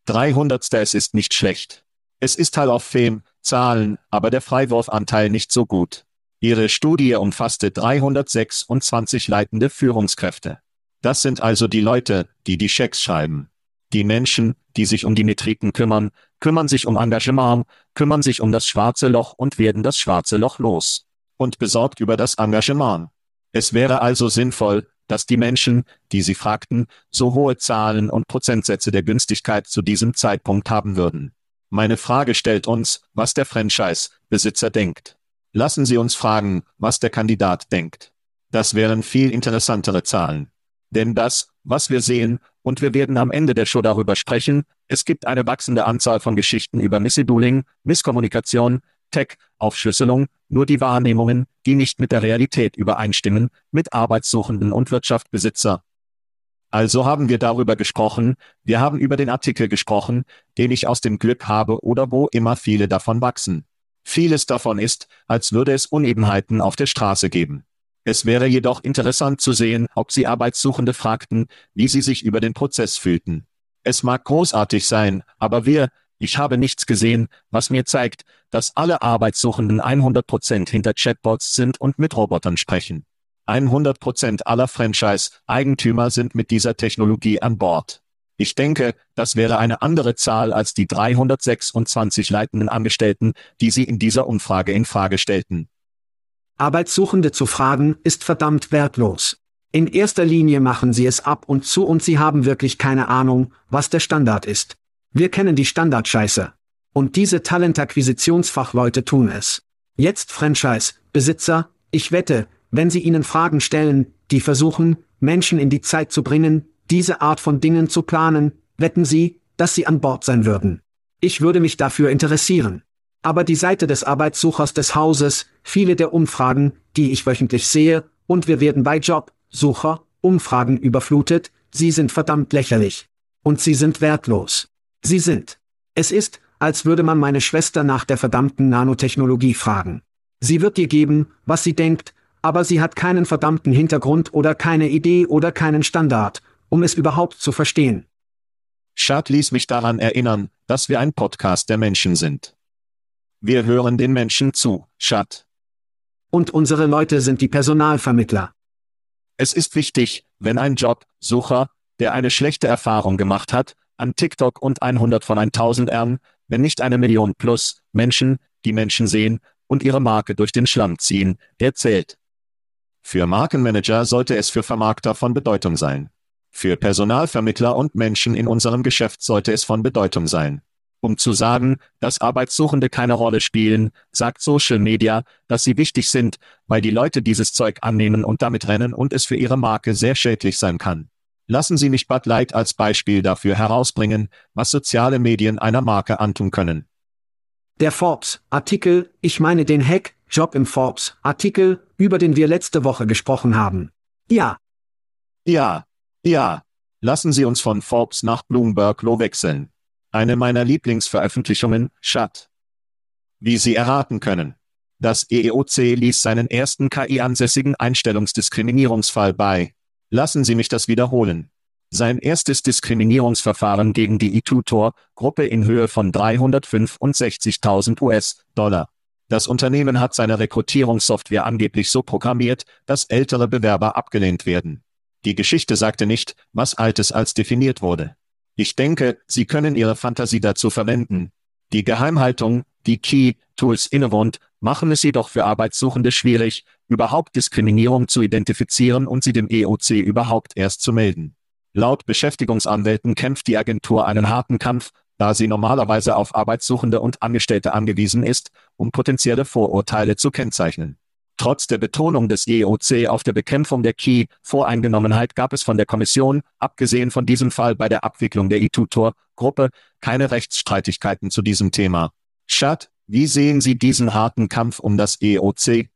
300. Es ist nicht schlecht. Es ist halt auf Fame, Zahlen, aber der Freiwurfanteil nicht so gut. Ihre Studie umfasste 326 leitende Führungskräfte. Das sind also die Leute, die die Schecks schreiben. Die Menschen, die sich um die Metriken kümmern, kümmern sich um Engagement, kümmern sich um das schwarze Loch und werden das schwarze Loch los. Und besorgt über das Engagement. Es wäre also sinnvoll, dass die Menschen, die sie fragten, so hohe Zahlen und Prozentsätze der Günstigkeit zu diesem Zeitpunkt haben würden. Meine Frage stellt uns, was der Franchise-Besitzer denkt. Lassen Sie uns fragen, was der Kandidat denkt. Das wären viel interessantere Zahlen. Denn das, was wir sehen, und wir werden am Ende der Show darüber sprechen, es gibt eine wachsende Anzahl von Geschichten über Misseduling, Misskommunikation, Tech, Aufschlüsselung, nur die Wahrnehmungen, die nicht mit der Realität übereinstimmen, mit Arbeitssuchenden und Wirtschaftsbesitzer. Also haben wir darüber gesprochen, wir haben über den Artikel gesprochen, den ich aus dem Glück habe oder wo immer viele davon wachsen. Vieles davon ist, als würde es Unebenheiten auf der Straße geben. Es wäre jedoch interessant zu sehen, ob Sie Arbeitssuchende fragten, wie sie sich über den Prozess fühlten. Es mag großartig sein, aber wir, ich habe nichts gesehen, was mir zeigt, dass alle Arbeitssuchenden 100% hinter Chatbots sind und mit Robotern sprechen. 100% aller Franchise-Eigentümer sind mit dieser Technologie an Bord. Ich denke, das wäre eine andere Zahl als die 326 leitenden Angestellten, die Sie in dieser Umfrage in Frage stellten. Arbeitssuchende zu fragen, ist verdammt wertlos. In erster Linie machen sie es ab und zu und sie haben wirklich keine Ahnung, was der Standard ist. Wir kennen die Standardscheiße. Und diese Talentakquisitionsfachleute tun es. Jetzt Franchise, Besitzer, ich wette, wenn sie ihnen Fragen stellen, die versuchen, Menschen in die Zeit zu bringen, diese Art von Dingen zu planen, wetten Sie, dass Sie an Bord sein würden. Ich würde mich dafür interessieren. Aber die Seite des Arbeitssuchers des Hauses, viele der Umfragen, die ich wöchentlich sehe, und wir werden bei Jobsucher, Umfragen überflutet, sie sind verdammt lächerlich. Und sie sind wertlos. Sie sind. Es ist, als würde man meine Schwester nach der verdammten Nanotechnologie fragen. Sie wird dir geben, was sie denkt, aber sie hat keinen verdammten Hintergrund oder keine Idee oder keinen Standard, um es überhaupt zu verstehen. Schad ließ mich daran erinnern, dass wir ein Podcast der Menschen sind. Wir hören den Menschen zu, Schad. Und unsere Leute sind die Personalvermittler. Es ist wichtig, wenn ein Jobsucher, der eine schlechte Erfahrung gemacht hat, an TikTok und 100 von 1000 Ern, wenn nicht eine Million plus Menschen, die Menschen sehen und ihre Marke durch den Schlamm ziehen, der zählt. Für Markenmanager sollte es für Vermarkter von Bedeutung sein. Für Personalvermittler und Menschen in unserem Geschäft sollte es von Bedeutung sein. Um zu sagen, dass Arbeitssuchende keine Rolle spielen, sagt Social Media, dass sie wichtig sind, weil die Leute dieses Zeug annehmen und damit rennen und es für ihre Marke sehr schädlich sein kann. Lassen Sie mich Bud Light als Beispiel dafür herausbringen, was soziale Medien einer Marke antun können. Der Forbes-Artikel, ich meine den Hack, Job im Forbes-Artikel, über den wir letzte Woche gesprochen haben. Ja. Ja. Ja. Lassen Sie uns von Forbes nach Bloomberg Law wechseln. Eine meiner Lieblingsveröffentlichungen, Chat. Wie Sie erraten können. Das EEOC ließ seinen ersten KI-ansässigen Einstellungsdiskriminierungsfall bei. Lassen Sie mich das wiederholen. Sein erstes Diskriminierungsverfahren gegen die eTutor-Gruppe in Höhe von 365.000 US-Dollar. Das Unternehmen hat seine Rekrutierungssoftware angeblich so programmiert, dass ältere Bewerber abgelehnt werden. Die Geschichte sagte nicht, was Altes als definiert wurde. Ich denke, Sie können Ihre Fantasie dazu verwenden. Die Geheimhaltung, die Key Tools innewohnt, machen es jedoch für Arbeitssuchende schwierig, überhaupt Diskriminierung zu identifizieren und sie dem EOC überhaupt erst zu melden. Laut Beschäftigungsanwälten kämpft die Agentur einen harten Kampf, da sie normalerweise auf Arbeitssuchende und Angestellte angewiesen ist, um potenzielle Vorurteile zu kennzeichnen. Trotz der Betonung des EOC auf der Bekämpfung der Key-Voreingenommenheit gab es von der Kommission, abgesehen von diesem Fall bei der Abwicklung der E-Tutor-Gruppe, keine Rechtsstreitigkeiten zu diesem Thema. Schad, wie sehen Sie diesen harten Kampf um das EOC?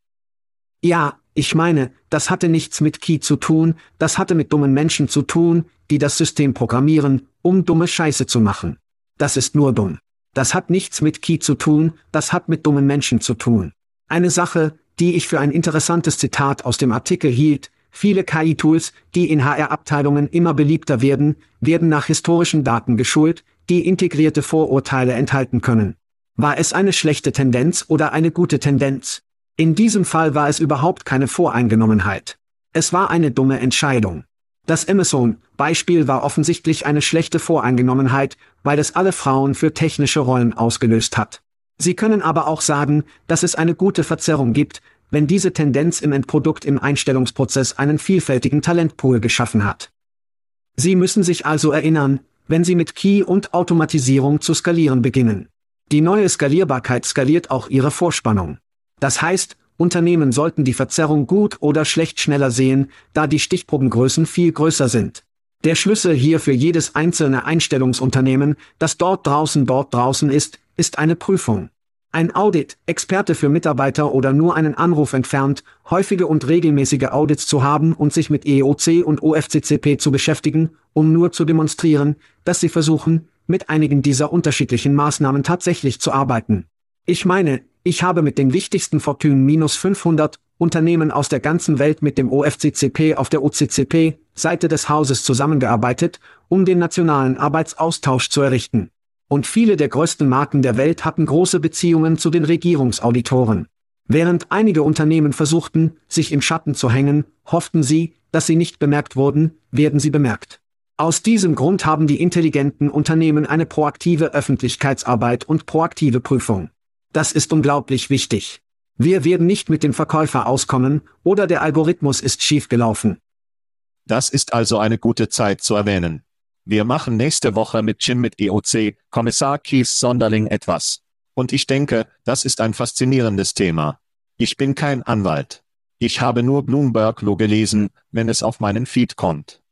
Ja, ich meine, das hatte nichts mit Key zu tun, das hatte mit dummen Menschen zu tun, die das System programmieren, um dumme Scheiße zu machen. Das ist nur dumm. Das hat nichts mit Key zu tun, das hat mit dummen Menschen zu tun. Eine Sache, die ich für ein interessantes Zitat aus dem Artikel hielt, viele KI-Tools, die in HR-Abteilungen immer beliebter werden, werden nach historischen Daten geschult, die integrierte Vorurteile enthalten können. War es eine schlechte Tendenz oder eine gute Tendenz? In diesem Fall war es überhaupt keine Voreingenommenheit. Es war eine dumme Entscheidung. Das Amazon-Beispiel war offensichtlich eine schlechte Voreingenommenheit, weil es alle Frauen für technische Rollen ausgelöst hat. Sie können aber auch sagen, dass es eine gute Verzerrung gibt, wenn diese Tendenz im Endprodukt im Einstellungsprozess einen vielfältigen Talentpool geschaffen hat. Sie müssen sich also erinnern, wenn Sie mit Key und Automatisierung zu skalieren beginnen. Die neue Skalierbarkeit skaliert auch Ihre Vorspannung. Das heißt, Unternehmen sollten die Verzerrung gut oder schlecht schneller sehen, da die Stichprobengrößen viel größer sind. Der Schlüssel hier für jedes einzelne Einstellungsunternehmen, das dort draußen dort draußen ist, ist eine Prüfung. Ein Audit, Experte für Mitarbeiter oder nur einen Anruf entfernt, häufige und regelmäßige Audits zu haben und sich mit EOC und OFCCP zu beschäftigen, um nur zu demonstrieren, dass sie versuchen, mit einigen dieser unterschiedlichen Maßnahmen tatsächlich zu arbeiten. Ich meine, ich habe mit den wichtigsten Fortune 500 Unternehmen aus der ganzen Welt mit dem OFCCP auf der OCCP Seite des Hauses zusammengearbeitet, um den nationalen Arbeitsaustausch zu errichten. Und viele der größten Marken der Welt hatten große Beziehungen zu den Regierungsauditoren. Während einige Unternehmen versuchten, sich im Schatten zu hängen, hofften sie, dass sie nicht bemerkt wurden, werden sie bemerkt. Aus diesem Grund haben die intelligenten Unternehmen eine proaktive Öffentlichkeitsarbeit und proaktive Prüfung. Das ist unglaublich wichtig. Wir werden nicht mit dem Verkäufer auskommen, oder der Algorithmus ist schiefgelaufen. Das ist also eine gute Zeit zu erwähnen. Wir machen nächste Woche mit Jim mit EOC, Kommissar Keith Sonderling etwas. Und ich denke, das ist ein faszinierendes Thema. Ich bin kein Anwalt. Ich habe nur Bloomberg Law gelesen, wenn es auf meinen Feed kommt.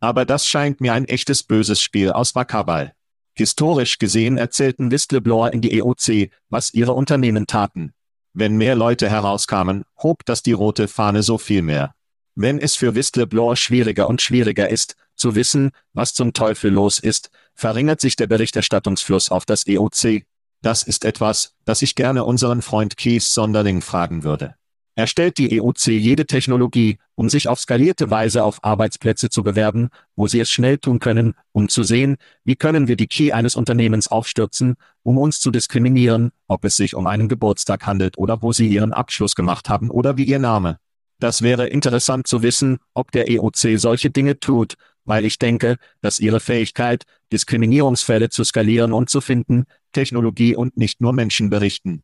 Aber das scheint mir ein echtes böses Spiel aus Wakabal. Historisch gesehen erzählten Whistleblower in die EOC, was ihre Unternehmen taten. Wenn mehr Leute herauskamen, hob das die rote Fahne so viel mehr. Wenn es für Whistleblower schwieriger und schwieriger ist, zu wissen, was zum Teufel los ist, verringert sich der Berichterstattungsfluss auf das EOC. Das ist etwas, das ich gerne unseren Freund Keith Sonderling fragen würde. Er stellt die EOC jede Technologie, um sich auf skalierte Weise auf Arbeitsplätze zu bewerben, wo sie es schnell tun können, um zu sehen, wie können wir die Key eines Unternehmens aufstürzen, um uns zu diskriminieren, ob es sich um einen Geburtstag handelt oder wo sie ihren Abschluss gemacht haben oder wie ihr Name. Das wäre interessant zu wissen, ob der EOC solche Dinge tut, weil ich denke, dass ihre Fähigkeit, Diskriminierungsfälle zu skalieren und zu finden, Technologie und nicht nur Menschen berichten.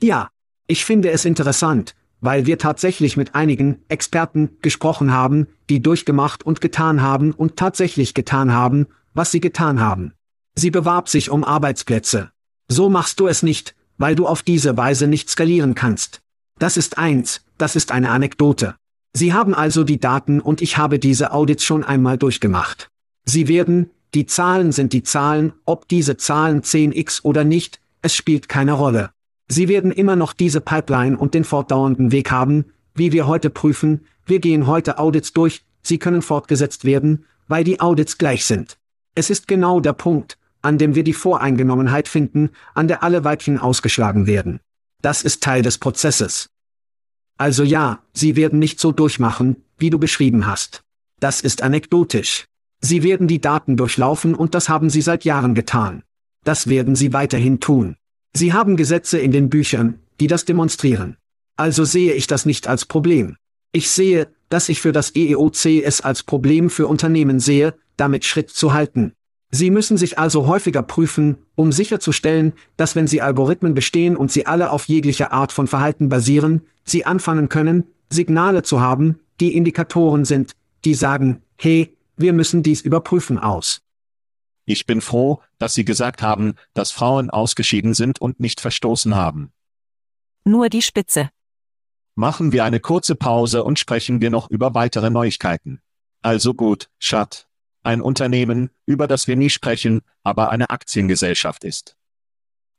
Ja, ich finde es interessant, weil wir tatsächlich mit einigen Experten gesprochen haben, die durchgemacht und getan haben und tatsächlich getan haben, was sie getan haben. Sie bewarb sich um Arbeitsplätze. So machst du es nicht, weil du auf diese Weise nicht skalieren kannst. Das ist eins, das ist eine Anekdote. Sie haben also die Daten und ich habe diese Audits schon einmal durchgemacht. Sie werden, die Zahlen sind die Zahlen, ob diese Zahlen 10x oder nicht, es spielt keine Rolle. Sie werden immer noch diese Pipeline und den fortdauernden Weg haben, wie wir heute prüfen, wir gehen heute Audits durch, sie können fortgesetzt werden, weil die Audits gleich sind. Es ist genau der Punkt, an dem wir die Voreingenommenheit finden, an der alle Weibchen ausgeschlagen werden. Das ist Teil des Prozesses. Also ja, sie werden nicht so durchmachen, wie du beschrieben hast. Das ist anekdotisch. Sie werden die Daten durchlaufen und das haben sie seit Jahren getan. Das werden sie weiterhin tun. Sie haben Gesetze in den Büchern, die das demonstrieren. Also sehe ich das nicht als Problem. Ich sehe, dass ich für das EEOC es als Problem für Unternehmen sehe, damit Schritt zu halten. Sie müssen sich also häufiger prüfen, um sicherzustellen, dass wenn Sie Algorithmen bestehen und sie alle auf jeglicher Art von Verhalten basieren, Sie anfangen können, Signale zu haben, die Indikatoren sind, die sagen, hey, wir müssen dies überprüfen aus. Ich bin froh, dass Sie gesagt haben, dass Frauen ausgeschieden sind und nicht verstoßen haben. Nur die Spitze. Machen wir eine kurze Pause und sprechen wir noch über weitere Neuigkeiten. Also gut, Schat. Ein Unternehmen, über das wir nie sprechen, aber eine Aktiengesellschaft ist.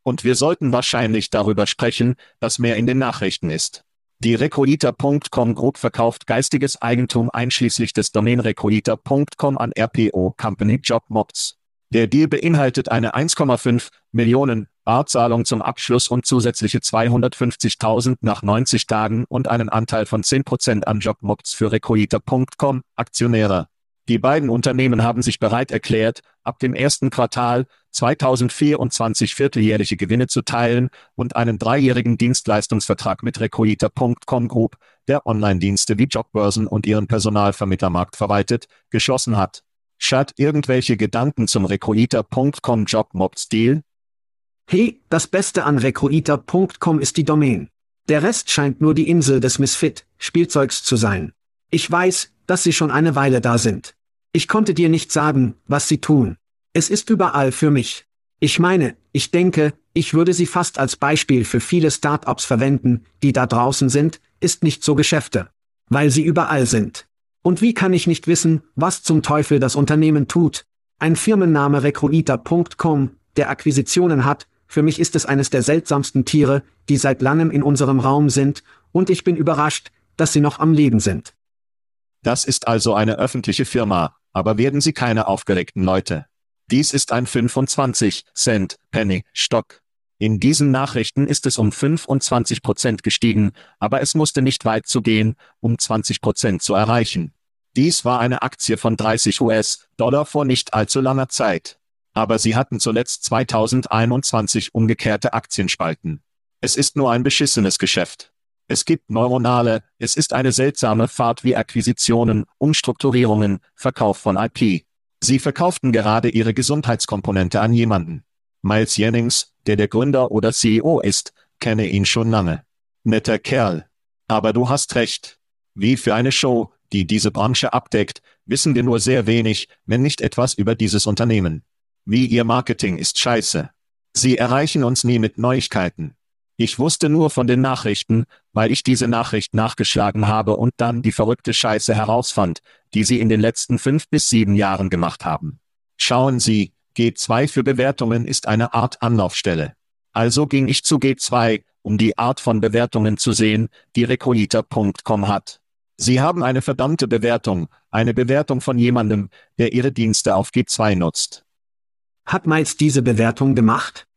Und wir sollten wahrscheinlich darüber sprechen, dass mehr in den Nachrichten ist. Die Recruiter.com Group verkauft geistiges Eigentum einschließlich des Domain Recruiter.com an RPO Company Jobmobs. Der Deal beinhaltet eine 1,5 Millionen Barzahlung zum Abschluss und zusätzliche 250.000 nach 90 Tagen und einen Anteil von 10% an Jobmobs für Recruiter.com Aktionäre. Die beiden Unternehmen haben sich bereit erklärt, ab dem ersten Quartal 2024 vierteljährliche Gewinne zu teilen und einen dreijährigen Dienstleistungsvertrag mit Recruiter.com Group, der Online-Dienste wie Jobbörsen und ihren Personalvermittlermarkt verwaltet, geschlossen hat. Schat irgendwelche Gedanken zum Recruiter.com Jobmob-Stil? Hey, das Beste an Recruiter.com ist die Domain. Der Rest scheint nur die Insel des Misfit, Spielzeugs zu sein. Ich weiß, dass sie schon eine Weile da sind. Ich konnte dir nicht sagen, was sie tun. Es ist überall für mich. Ich meine, ich denke, ich würde sie fast als Beispiel für viele Startups verwenden, die da draußen sind, ist nicht so Geschäfte. Weil sie überall sind. Und wie kann ich nicht wissen, was zum Teufel das Unternehmen tut? Ein Firmenname Recruiter.com, der Akquisitionen hat, für mich ist es eines der seltsamsten Tiere, die seit langem in unserem Raum sind, und ich bin überrascht, dass sie noch am Leben sind. Das ist also eine öffentliche Firma, aber werden sie keine aufgeregten Leute. Dies ist ein 25 Cent Penny Stock. In diesen Nachrichten ist es um 25 Prozent gestiegen, aber es musste nicht weit zu gehen, um 20 Prozent zu erreichen. Dies war eine Aktie von 30 US-Dollar vor nicht allzu langer Zeit. Aber sie hatten zuletzt 2021 umgekehrte Aktienspalten. Es ist nur ein beschissenes Geschäft. Es gibt neuronale, es ist eine seltsame Fahrt wie Akquisitionen, Umstrukturierungen, Verkauf von IP. Sie verkauften gerade ihre Gesundheitskomponente an jemanden. Miles Jennings, der der Gründer oder CEO ist, kenne ihn schon lange. Netter Kerl. Aber du hast recht. Wie für eine Show, die diese Branche abdeckt, wissen wir nur sehr wenig, wenn nicht etwas über dieses Unternehmen. Wie ihr Marketing ist scheiße. Sie erreichen uns nie mit Neuigkeiten. Ich wusste nur von den Nachrichten, weil ich diese Nachricht nachgeschlagen habe und dann die verrückte Scheiße herausfand, die sie in den letzten fünf bis sieben Jahren gemacht haben. Schauen Sie, G2 für Bewertungen ist eine Art Anlaufstelle. Also ging ich zu G2, um die Art von Bewertungen zu sehen, die Recruiter.com hat. Sie haben eine verdammte Bewertung, eine Bewertung von jemandem, der Ihre Dienste auf G2 nutzt. Hat Miles diese Bewertung gemacht?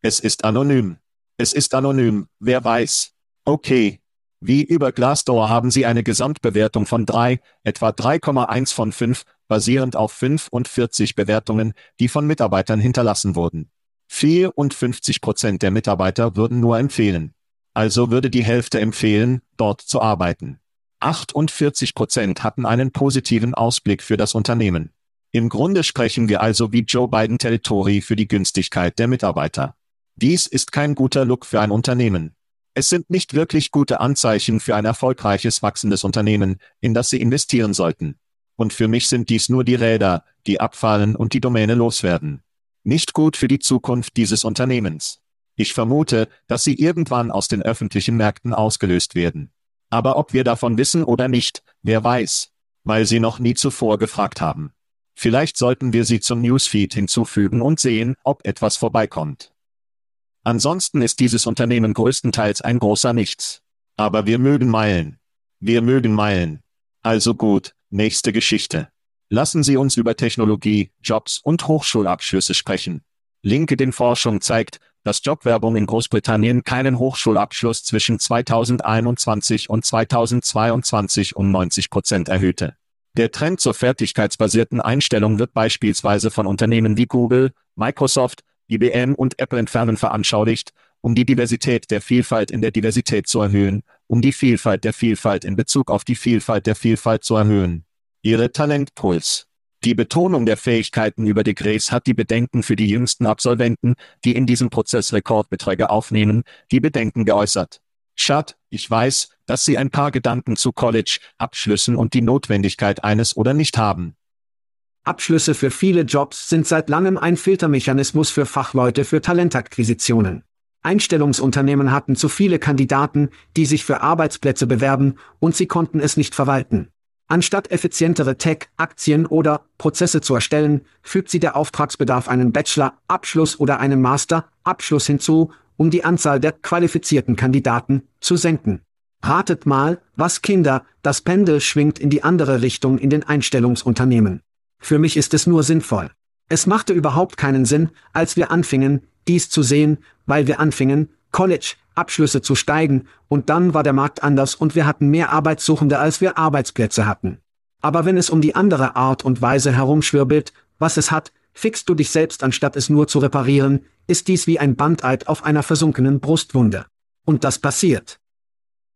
Es ist anonym. Es ist anonym, wer weiß. Okay. Wie über Glassdoor haben Sie eine Gesamtbewertung von 3, etwa 3,1 von 5, basierend auf 45 Bewertungen, die von Mitarbeitern hinterlassen wurden. 54 Prozent der Mitarbeiter würden nur empfehlen. Also würde die Hälfte empfehlen, dort zu arbeiten. 48 Prozent hatten einen positiven Ausblick für das Unternehmen. Im Grunde sprechen wir also wie Joe Biden Territory für die Günstigkeit der Mitarbeiter. Dies ist kein guter Look für ein Unternehmen. Es sind nicht wirklich gute Anzeichen für ein erfolgreiches wachsendes Unternehmen, in das Sie investieren sollten. Und für mich sind dies nur die Räder, die abfallen und die Domäne loswerden. Nicht gut für die Zukunft dieses Unternehmens. Ich vermute, dass sie irgendwann aus den öffentlichen Märkten ausgelöst werden. Aber ob wir davon wissen oder nicht, wer weiß, weil sie noch nie zuvor gefragt haben. Vielleicht sollten wir sie zum Newsfeed hinzufügen und sehen, ob etwas vorbeikommt. Ansonsten ist dieses Unternehmen größtenteils ein großer Nichts. Aber wir mögen Meilen. Wir mögen Meilen. Also gut, nächste Geschichte. Lassen Sie uns über Technologie, Jobs und Hochschulabschlüsse sprechen. LinkedIn-Forschung zeigt, dass Jobwerbung in Großbritannien keinen Hochschulabschluss zwischen 2021 und 2022 um 90 Prozent erhöhte. Der Trend zur fertigkeitsbasierten Einstellung wird beispielsweise von Unternehmen wie Google, Microsoft, IBM und Apple entfernen veranschaulicht, um die Diversität der Vielfalt in der Diversität zu erhöhen, um die Vielfalt der Vielfalt in Bezug auf die Vielfalt der Vielfalt zu erhöhen. Ihre Talentpuls. Die Betonung der Fähigkeiten über Degrees hat die Bedenken für die jüngsten Absolventen, die in diesem Prozess Rekordbeträge aufnehmen, die Bedenken geäußert. Schad, ich weiß, dass Sie ein paar Gedanken zu College-Abschlüssen und die Notwendigkeit eines oder nicht haben. Abschlüsse für viele Jobs sind seit langem ein Filtermechanismus für Fachleute für Talentakquisitionen. Einstellungsunternehmen hatten zu viele Kandidaten, die sich für Arbeitsplätze bewerben, und sie konnten es nicht verwalten. Anstatt effizientere Tech-Aktien oder Prozesse zu erstellen, fügt sie der Auftragsbedarf einen Bachelor-Abschluss oder einen Master-Abschluss hinzu, um die Anzahl der qualifizierten Kandidaten zu senken. Ratet mal, was Kinder, das Pendel schwingt in die andere Richtung in den Einstellungsunternehmen. Für mich ist es nur sinnvoll. Es machte überhaupt keinen Sinn, als wir anfingen, dies zu sehen, weil wir anfingen, College, Abschlüsse zu steigen, und dann war der Markt anders und wir hatten mehr Arbeitssuchende als wir Arbeitsplätze hatten. Aber wenn es um die andere Art und Weise herumschwirbelt, was es hat, fixst du dich selbst anstatt es nur zu reparieren, ist dies wie ein Bandeid auf einer versunkenen Brustwunde. Und das passiert.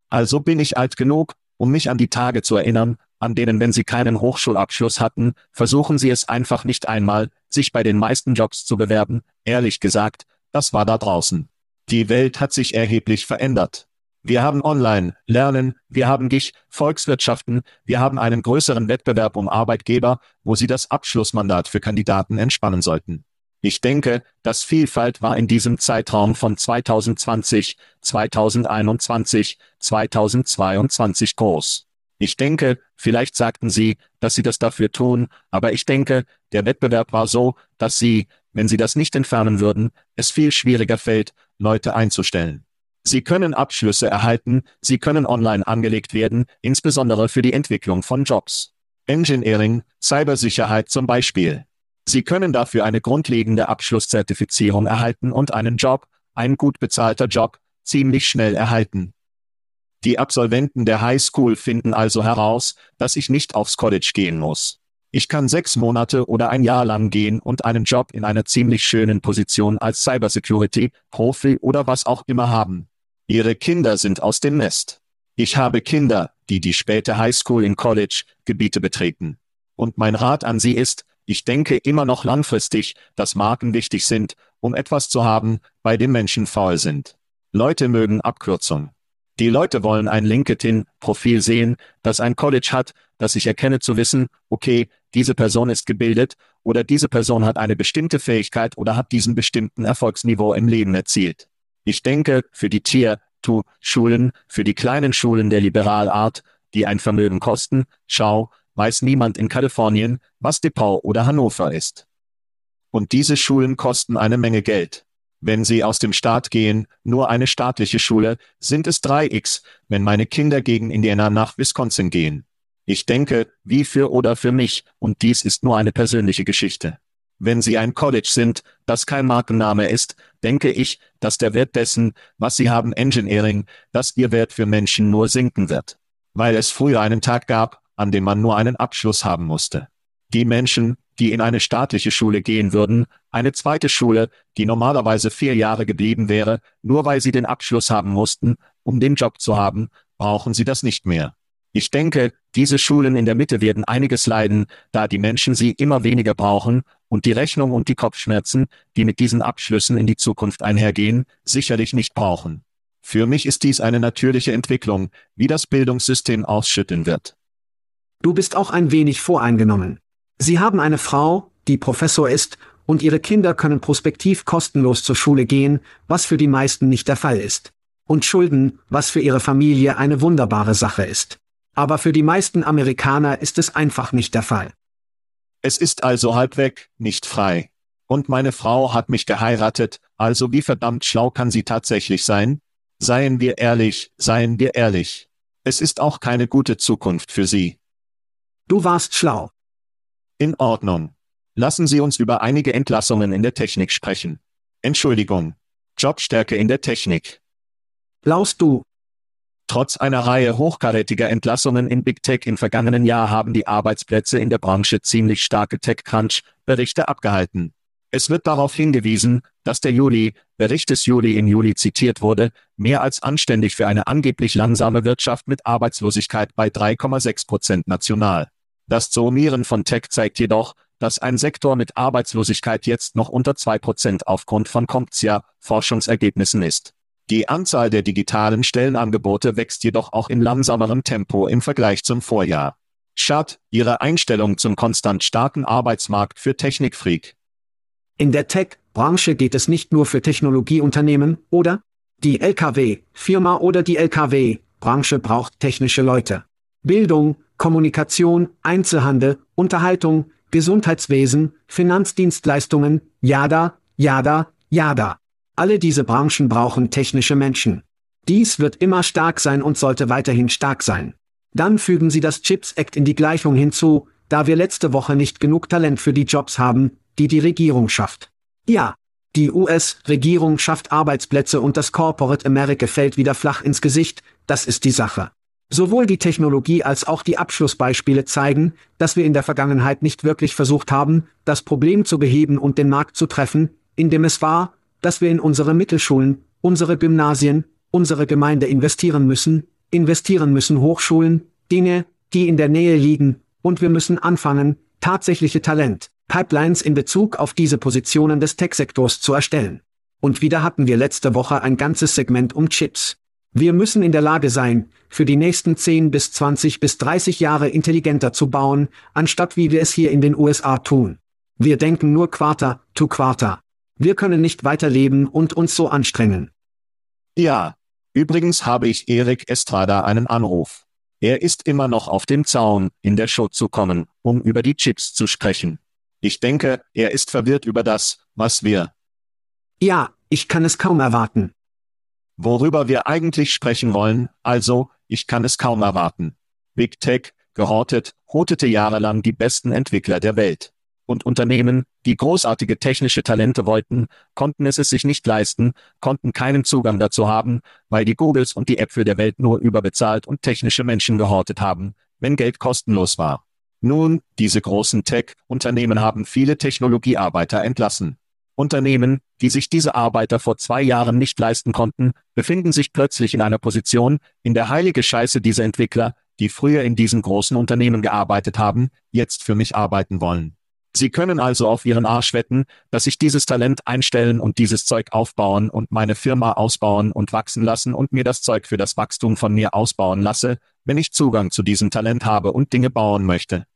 Also bin ich alt genug, um mich an die Tage zu erinnern, an denen, wenn Sie keinen Hochschulabschluss hatten, versuchen Sie es einfach nicht einmal, sich bei den meisten Jobs zu bewerben, ehrlich gesagt, das war da draußen. Die Welt hat sich erheblich verändert. Wir haben Online, Lernen, wir haben GIG, Volkswirtschaften, wir haben einen größeren Wettbewerb um Arbeitgeber, wo sie das Abschlussmandat für Kandidaten entspannen sollten. Ich denke, dass Vielfalt war in diesem Zeitraum von 2020, 2021, 2022 groß. Ich denke, vielleicht sagten sie, dass sie das dafür tun, aber ich denke, der Wettbewerb war so, dass sie, wenn sie das nicht entfernen würden, es viel schwieriger fällt, Leute einzustellen. Sie können Abschlüsse erhalten, sie können online angelegt werden, insbesondere für die Entwicklung von Jobs. Engineering, Cybersicherheit zum Beispiel. Sie können dafür eine grundlegende Abschlusszertifizierung erhalten und einen Job, ein gut bezahlter Job, ziemlich schnell erhalten. Die Absolventen der High School finden also heraus, dass ich nicht aufs College gehen muss. Ich kann sechs Monate oder ein Jahr lang gehen und einen Job in einer ziemlich schönen Position als Cybersecurity, Profi oder was auch immer haben. Ihre Kinder sind aus dem Nest. Ich habe Kinder, die die späte Highschool in College Gebiete betreten. Und mein Rat an Sie ist, ich denke immer noch langfristig, dass Marken wichtig sind, um etwas zu haben, bei dem Menschen faul sind. Leute mögen Abkürzung. Die Leute wollen ein LinkedIn-Profil sehen, das ein College hat, das ich erkenne zu wissen, okay, diese Person ist gebildet, oder diese Person hat eine bestimmte Fähigkeit oder hat diesen bestimmten Erfolgsniveau im Leben erzielt. Ich denke, für die Tier-to-Schulen, für die kleinen Schulen der Liberalart, die ein Vermögen kosten, schau, weiß niemand in Kalifornien, was DePaul oder Hannover ist. Und diese Schulen kosten eine Menge Geld. Wenn sie aus dem Staat gehen, nur eine staatliche Schule, sind es 3x, wenn meine Kinder gegen Indiana nach Wisconsin gehen. Ich denke, wie für oder für mich, und dies ist nur eine persönliche Geschichte. Wenn Sie ein College sind, das kein Markenname ist, denke ich, dass der Wert dessen, was Sie haben Engineering, dass Ihr Wert für Menschen nur sinken wird. Weil es früher einen Tag gab, an dem man nur einen Abschluss haben musste. Die Menschen, die in eine staatliche Schule gehen würden, eine zweite Schule, die normalerweise vier Jahre geblieben wäre, nur weil sie den Abschluss haben mussten, um den Job zu haben, brauchen sie das nicht mehr. Ich denke, diese Schulen in der Mitte werden einiges leiden, da die Menschen sie immer weniger brauchen und die Rechnung und die Kopfschmerzen, die mit diesen Abschlüssen in die Zukunft einhergehen, sicherlich nicht brauchen. Für mich ist dies eine natürliche Entwicklung, wie das Bildungssystem ausschütten wird. Du bist auch ein wenig voreingenommen. Sie haben eine Frau, die Professor ist, und ihre Kinder können prospektiv kostenlos zur Schule gehen, was für die meisten nicht der Fall ist. Und Schulden, was für ihre Familie eine wunderbare Sache ist. Aber für die meisten Amerikaner ist es einfach nicht der Fall. Es ist also halbweg, nicht frei. Und meine Frau hat mich geheiratet, also wie verdammt schlau kann sie tatsächlich sein? Seien wir ehrlich, seien wir ehrlich. Es ist auch keine gute Zukunft für sie. Du warst schlau. In Ordnung. Lassen Sie uns über einige Entlassungen in der Technik sprechen. Entschuldigung. Jobstärke in der Technik. Blaust du, Trotz einer Reihe hochkarätiger Entlassungen in Big Tech im vergangenen Jahr haben die Arbeitsplätze in der Branche ziemlich starke Tech-Crunch-Berichte abgehalten. Es wird darauf hingewiesen, dass der Juli, Bericht des Juli im Juli zitiert wurde, mehr als anständig für eine angeblich langsame Wirtschaft mit Arbeitslosigkeit bei 3,6 Prozent national. Das Zoomieren von Tech zeigt jedoch, dass ein Sektor mit Arbeitslosigkeit jetzt noch unter 2 Prozent aufgrund von CompTIA Forschungsergebnissen ist. Die Anzahl der digitalen Stellenangebote wächst jedoch auch in langsamerem Tempo im Vergleich zum Vorjahr. Schad, Ihre Einstellung zum konstant starken Arbeitsmarkt für Technikfreak. In der Tech-Branche geht es nicht nur für Technologieunternehmen, oder? Die Lkw-Firma oder die Lkw-Branche braucht technische Leute. Bildung, Kommunikation, Einzelhandel, Unterhaltung, Gesundheitswesen, Finanzdienstleistungen, jada, jada, jada. Alle diese Branchen brauchen technische Menschen. Dies wird immer stark sein und sollte weiterhin stark sein. Dann fügen Sie das Chips Act in die Gleichung hinzu, da wir letzte Woche nicht genug Talent für die Jobs haben, die die Regierung schafft. Ja, die US-Regierung schafft Arbeitsplätze und das Corporate America fällt wieder flach ins Gesicht, das ist die Sache. Sowohl die Technologie als auch die Abschlussbeispiele zeigen, dass wir in der Vergangenheit nicht wirklich versucht haben, das Problem zu beheben und den Markt zu treffen, indem es war, dass wir in unsere Mittelschulen, unsere Gymnasien, unsere Gemeinde investieren müssen, investieren müssen Hochschulen, Dinge, die in der Nähe liegen, und wir müssen anfangen, tatsächliche Talent, Pipelines in Bezug auf diese Positionen des Tech-Sektors zu erstellen. Und wieder hatten wir letzte Woche ein ganzes Segment um Chips. Wir müssen in der Lage sein, für die nächsten 10 bis 20 bis 30 Jahre intelligenter zu bauen, anstatt wie wir es hier in den USA tun. Wir denken nur Quarter to Quarter. Wir können nicht weiterleben und uns so anstrengen. Ja. Übrigens habe ich Erik Estrada einen Anruf. Er ist immer noch auf dem Zaun, in der Show zu kommen, um über die Chips zu sprechen. Ich denke, er ist verwirrt über das, was wir. Ja, ich kann es kaum erwarten. Worüber wir eigentlich sprechen wollen, also, ich kann es kaum erwarten. Big Tech, gehortet, hotete jahrelang die besten Entwickler der Welt und Unternehmen, die großartige technische Talente wollten, konnten es es sich nicht leisten, konnten keinen Zugang dazu haben, weil die Googles und die Äpfel der Welt nur überbezahlt und technische Menschen gehortet haben, wenn Geld kostenlos war. Nun, diese großen Tech-Unternehmen haben viele Technologiearbeiter entlassen. Unternehmen, die sich diese Arbeiter vor zwei Jahren nicht leisten konnten, befinden sich plötzlich in einer Position, in der heilige Scheiße diese Entwickler, die früher in diesen großen Unternehmen gearbeitet haben, jetzt für mich arbeiten wollen. Sie können also auf Ihren Arsch wetten, dass ich dieses Talent einstellen und dieses Zeug aufbauen und meine Firma ausbauen und wachsen lassen und mir das Zeug für das Wachstum von mir ausbauen lasse, wenn ich Zugang zu diesem Talent habe und Dinge bauen möchte.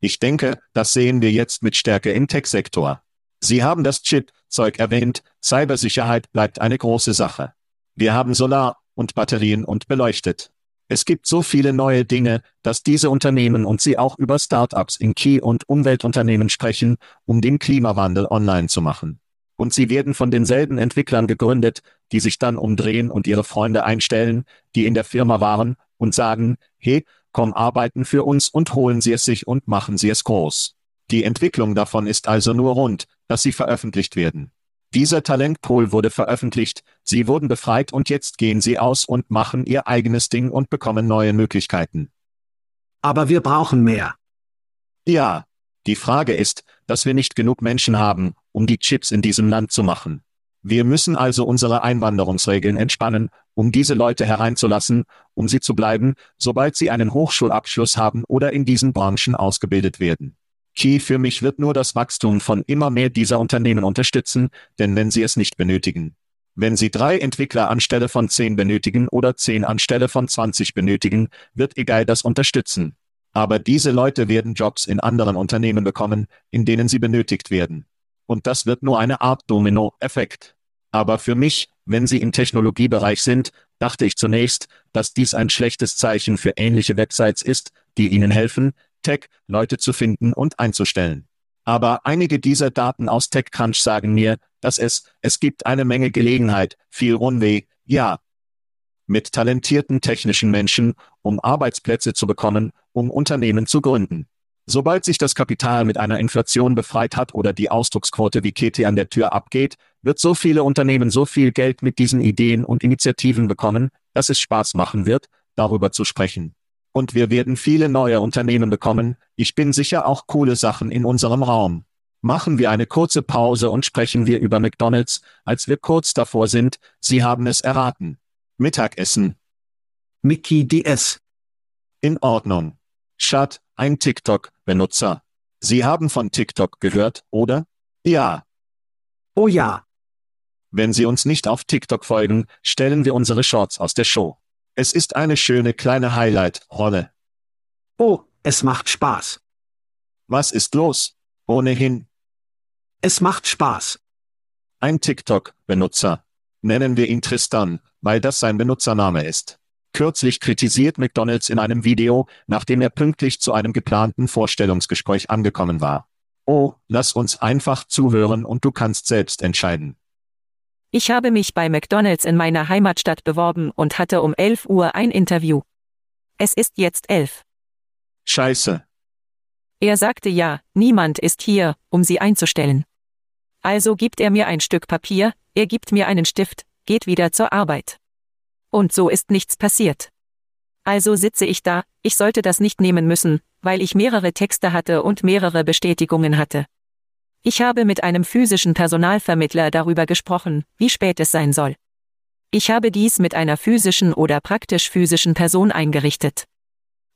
Ich denke, das sehen wir jetzt mit Stärke im Tech-Sektor. Sie haben das Chip-Zeug erwähnt, Cybersicherheit bleibt eine große Sache. Wir haben Solar und Batterien und beleuchtet. Es gibt so viele neue Dinge, dass diese Unternehmen und sie auch über Startups in Key- und Umweltunternehmen sprechen, um den Klimawandel online zu machen. Und sie werden von denselben Entwicklern gegründet, die sich dann umdrehen und ihre Freunde einstellen, die in der Firma waren, und sagen, hey, komm arbeiten für uns und holen Sie es sich und machen Sie es groß. Die Entwicklung davon ist also nur rund, dass sie veröffentlicht werden. Dieser Talentpool wurde veröffentlicht, sie wurden befreit und jetzt gehen sie aus und machen ihr eigenes Ding und bekommen neue Möglichkeiten. Aber wir brauchen mehr. Ja, die Frage ist, dass wir nicht genug Menschen haben, um die Chips in diesem Land zu machen. Wir müssen also unsere Einwanderungsregeln entspannen, um diese Leute hereinzulassen, um sie zu bleiben, sobald sie einen Hochschulabschluss haben oder in diesen Branchen ausgebildet werden. Key für mich wird nur das Wachstum von immer mehr dieser Unternehmen unterstützen, denn wenn sie es nicht benötigen. Wenn sie drei Entwickler anstelle von zehn benötigen oder zehn anstelle von 20 benötigen, wird egal das unterstützen. Aber diese Leute werden Jobs in anderen Unternehmen bekommen, in denen sie benötigt werden. Und das wird nur eine Art Domino-Effekt. Aber für mich, wenn Sie im Technologiebereich sind, dachte ich zunächst, dass dies ein schlechtes Zeichen für ähnliche Websites ist, die Ihnen helfen, Tech-Leute zu finden und einzustellen. Aber einige dieser Daten aus TechCrunch sagen mir, dass es, es gibt eine Menge Gelegenheit, viel Runway, ja. Mit talentierten technischen Menschen, um Arbeitsplätze zu bekommen, um Unternehmen zu gründen. Sobald sich das Kapital mit einer Inflation befreit hat oder die Ausdrucksquote wie Kete an der Tür abgeht, wird so viele Unternehmen so viel Geld mit diesen Ideen und Initiativen bekommen, dass es Spaß machen wird, darüber zu sprechen. Und wir werden viele neue Unternehmen bekommen, ich bin sicher auch coole Sachen in unserem Raum. Machen wir eine kurze Pause und sprechen wir über McDonald's, als wir kurz davor sind, Sie haben es erraten. Mittagessen. Mickey DS. In Ordnung. Schad, ein TikTok-Benutzer. Sie haben von TikTok gehört, oder? Ja. Oh ja. Wenn Sie uns nicht auf TikTok folgen, stellen wir unsere Shorts aus der Show. Es ist eine schöne kleine Highlight-Rolle. Oh, es macht Spaß. Was ist los? Ohnehin. Es macht Spaß. Ein TikTok-Benutzer. Nennen wir ihn Tristan, weil das sein Benutzername ist. Kürzlich kritisiert McDonald's in einem Video, nachdem er pünktlich zu einem geplanten Vorstellungsgespräch angekommen war. Oh, lass uns einfach zuhören und du kannst selbst entscheiden. Ich habe mich bei McDonald's in meiner Heimatstadt beworben und hatte um 11 Uhr ein Interview. Es ist jetzt 11. Scheiße. Er sagte ja, niemand ist hier, um sie einzustellen. Also gibt er mir ein Stück Papier, er gibt mir einen Stift, geht wieder zur Arbeit. Und so ist nichts passiert. Also sitze ich da, ich sollte das nicht nehmen müssen, weil ich mehrere Texte hatte und mehrere Bestätigungen hatte. Ich habe mit einem physischen Personalvermittler darüber gesprochen, wie spät es sein soll. Ich habe dies mit einer physischen oder praktisch physischen Person eingerichtet.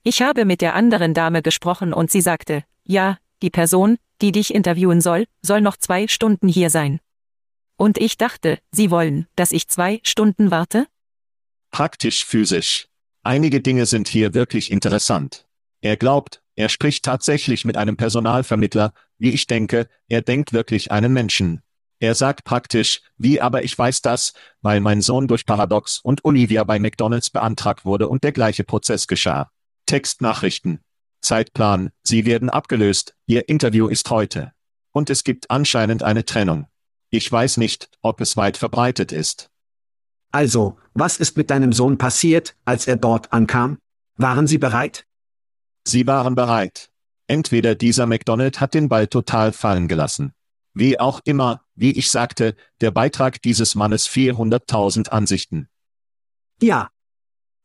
Ich habe mit der anderen Dame gesprochen und sie sagte, ja, die Person, die dich interviewen soll, soll noch zwei Stunden hier sein. Und ich dachte, Sie wollen, dass ich zwei Stunden warte? Praktisch physisch. Einige Dinge sind hier wirklich interessant. Er glaubt, er spricht tatsächlich mit einem Personalvermittler, wie ich denke, er denkt wirklich einen Menschen. Er sagt praktisch, wie aber ich weiß das, weil mein Sohn durch Paradox und Olivia bei McDonald's beantragt wurde und der gleiche Prozess geschah. Textnachrichten. Zeitplan, Sie werden abgelöst, Ihr Interview ist heute. Und es gibt anscheinend eine Trennung. Ich weiß nicht, ob es weit verbreitet ist. Also, was ist mit deinem Sohn passiert, als er dort ankam? Waren Sie bereit? Sie waren bereit. Entweder dieser McDonald hat den Ball total fallen gelassen. Wie auch immer, wie ich sagte, der Beitrag dieses Mannes 400.000 Ansichten. Ja.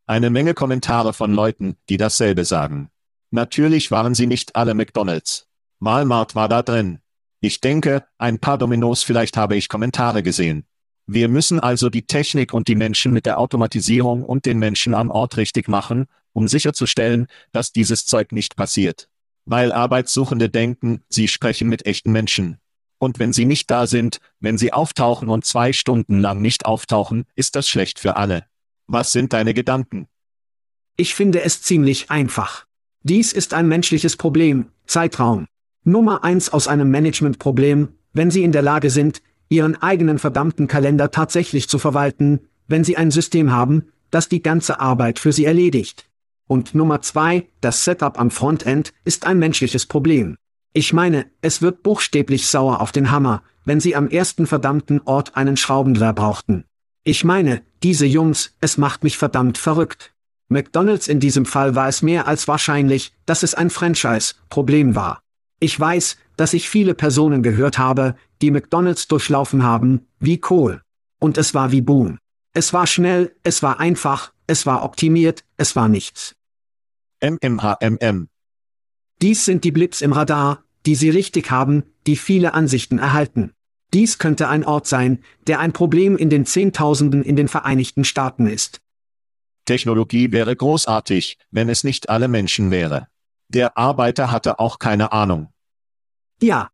Eine Menge Kommentare von Leuten, die dasselbe sagen. Natürlich waren sie nicht alle McDonalds. Walmart war da drin. Ich denke, ein paar Dominos vielleicht habe ich Kommentare gesehen. Wir müssen also die Technik und die Menschen mit der Automatisierung und den Menschen am Ort richtig machen, um sicherzustellen, dass dieses Zeug nicht passiert. Weil Arbeitssuchende denken, sie sprechen mit echten Menschen. Und wenn sie nicht da sind, wenn sie auftauchen und zwei Stunden lang nicht auftauchen, ist das schlecht für alle. Was sind deine Gedanken? Ich finde es ziemlich einfach. Dies ist ein menschliches Problem, Zeitraum. Nummer eins aus einem Managementproblem, wenn Sie in der Lage sind, Ihren eigenen verdammten Kalender tatsächlich zu verwalten, wenn Sie ein System haben, das die ganze Arbeit für Sie erledigt. Und Nummer zwei, das Setup am Frontend ist ein menschliches Problem. Ich meine, es wird buchstäblich sauer auf den Hammer, wenn Sie am ersten verdammten Ort einen Schraubendreher brauchten. Ich meine, diese Jungs, es macht mich verdammt verrückt. McDonald's in diesem Fall war es mehr als wahrscheinlich, dass es ein Franchise-Problem war. Ich weiß, dass ich viele Personen gehört habe, die McDonald's durchlaufen haben, wie Kohl. Und es war wie Boom. Es war schnell, es war einfach, es war optimiert, es war nichts. MMHMM. Dies sind die Blips im Radar, die Sie richtig haben, die viele Ansichten erhalten. Dies könnte ein Ort sein, der ein Problem in den Zehntausenden in den Vereinigten Staaten ist. Technologie wäre großartig, wenn es nicht alle Menschen wäre. Der Arbeiter hatte auch keine Ahnung. Ja.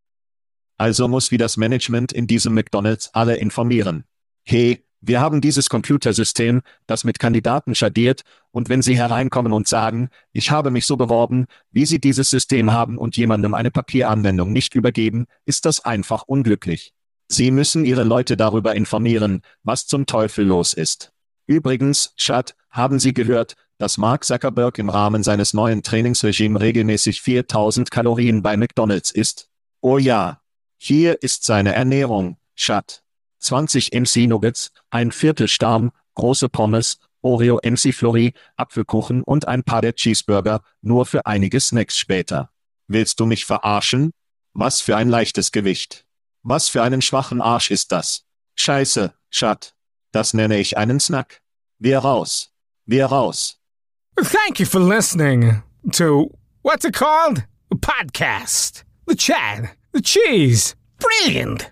Also muss wie das Management in diesem McDonald's alle informieren. Hey, wir haben dieses Computersystem, das mit Kandidaten schadiert, und wenn Sie hereinkommen und sagen, ich habe mich so beworben, wie Sie dieses System haben und jemandem eine Papieranwendung nicht übergeben, ist das einfach unglücklich. Sie müssen Ihre Leute darüber informieren, was zum Teufel los ist. Übrigens, Chad, haben Sie gehört, dass Mark Zuckerberg im Rahmen seines neuen Trainingsregimes regelmäßig 4000 Kalorien bei McDonald's isst? Oh ja. Hier ist seine Ernährung, Chad. 20 MC Nuggets, ein Viertel Starm, große Pommes, Oreo MC Flurry, Apfelkuchen und ein paar der Cheeseburger, nur für einige Snacks später. Willst du mich verarschen? Was für ein leichtes Gewicht. Was für einen schwachen Arsch ist das? Scheiße, Schat. Das nenne ich einen Snack. Wir raus. Wir raus. Thank you for listening to what's it called? A podcast. The Chad. The Cheese. Brilliant.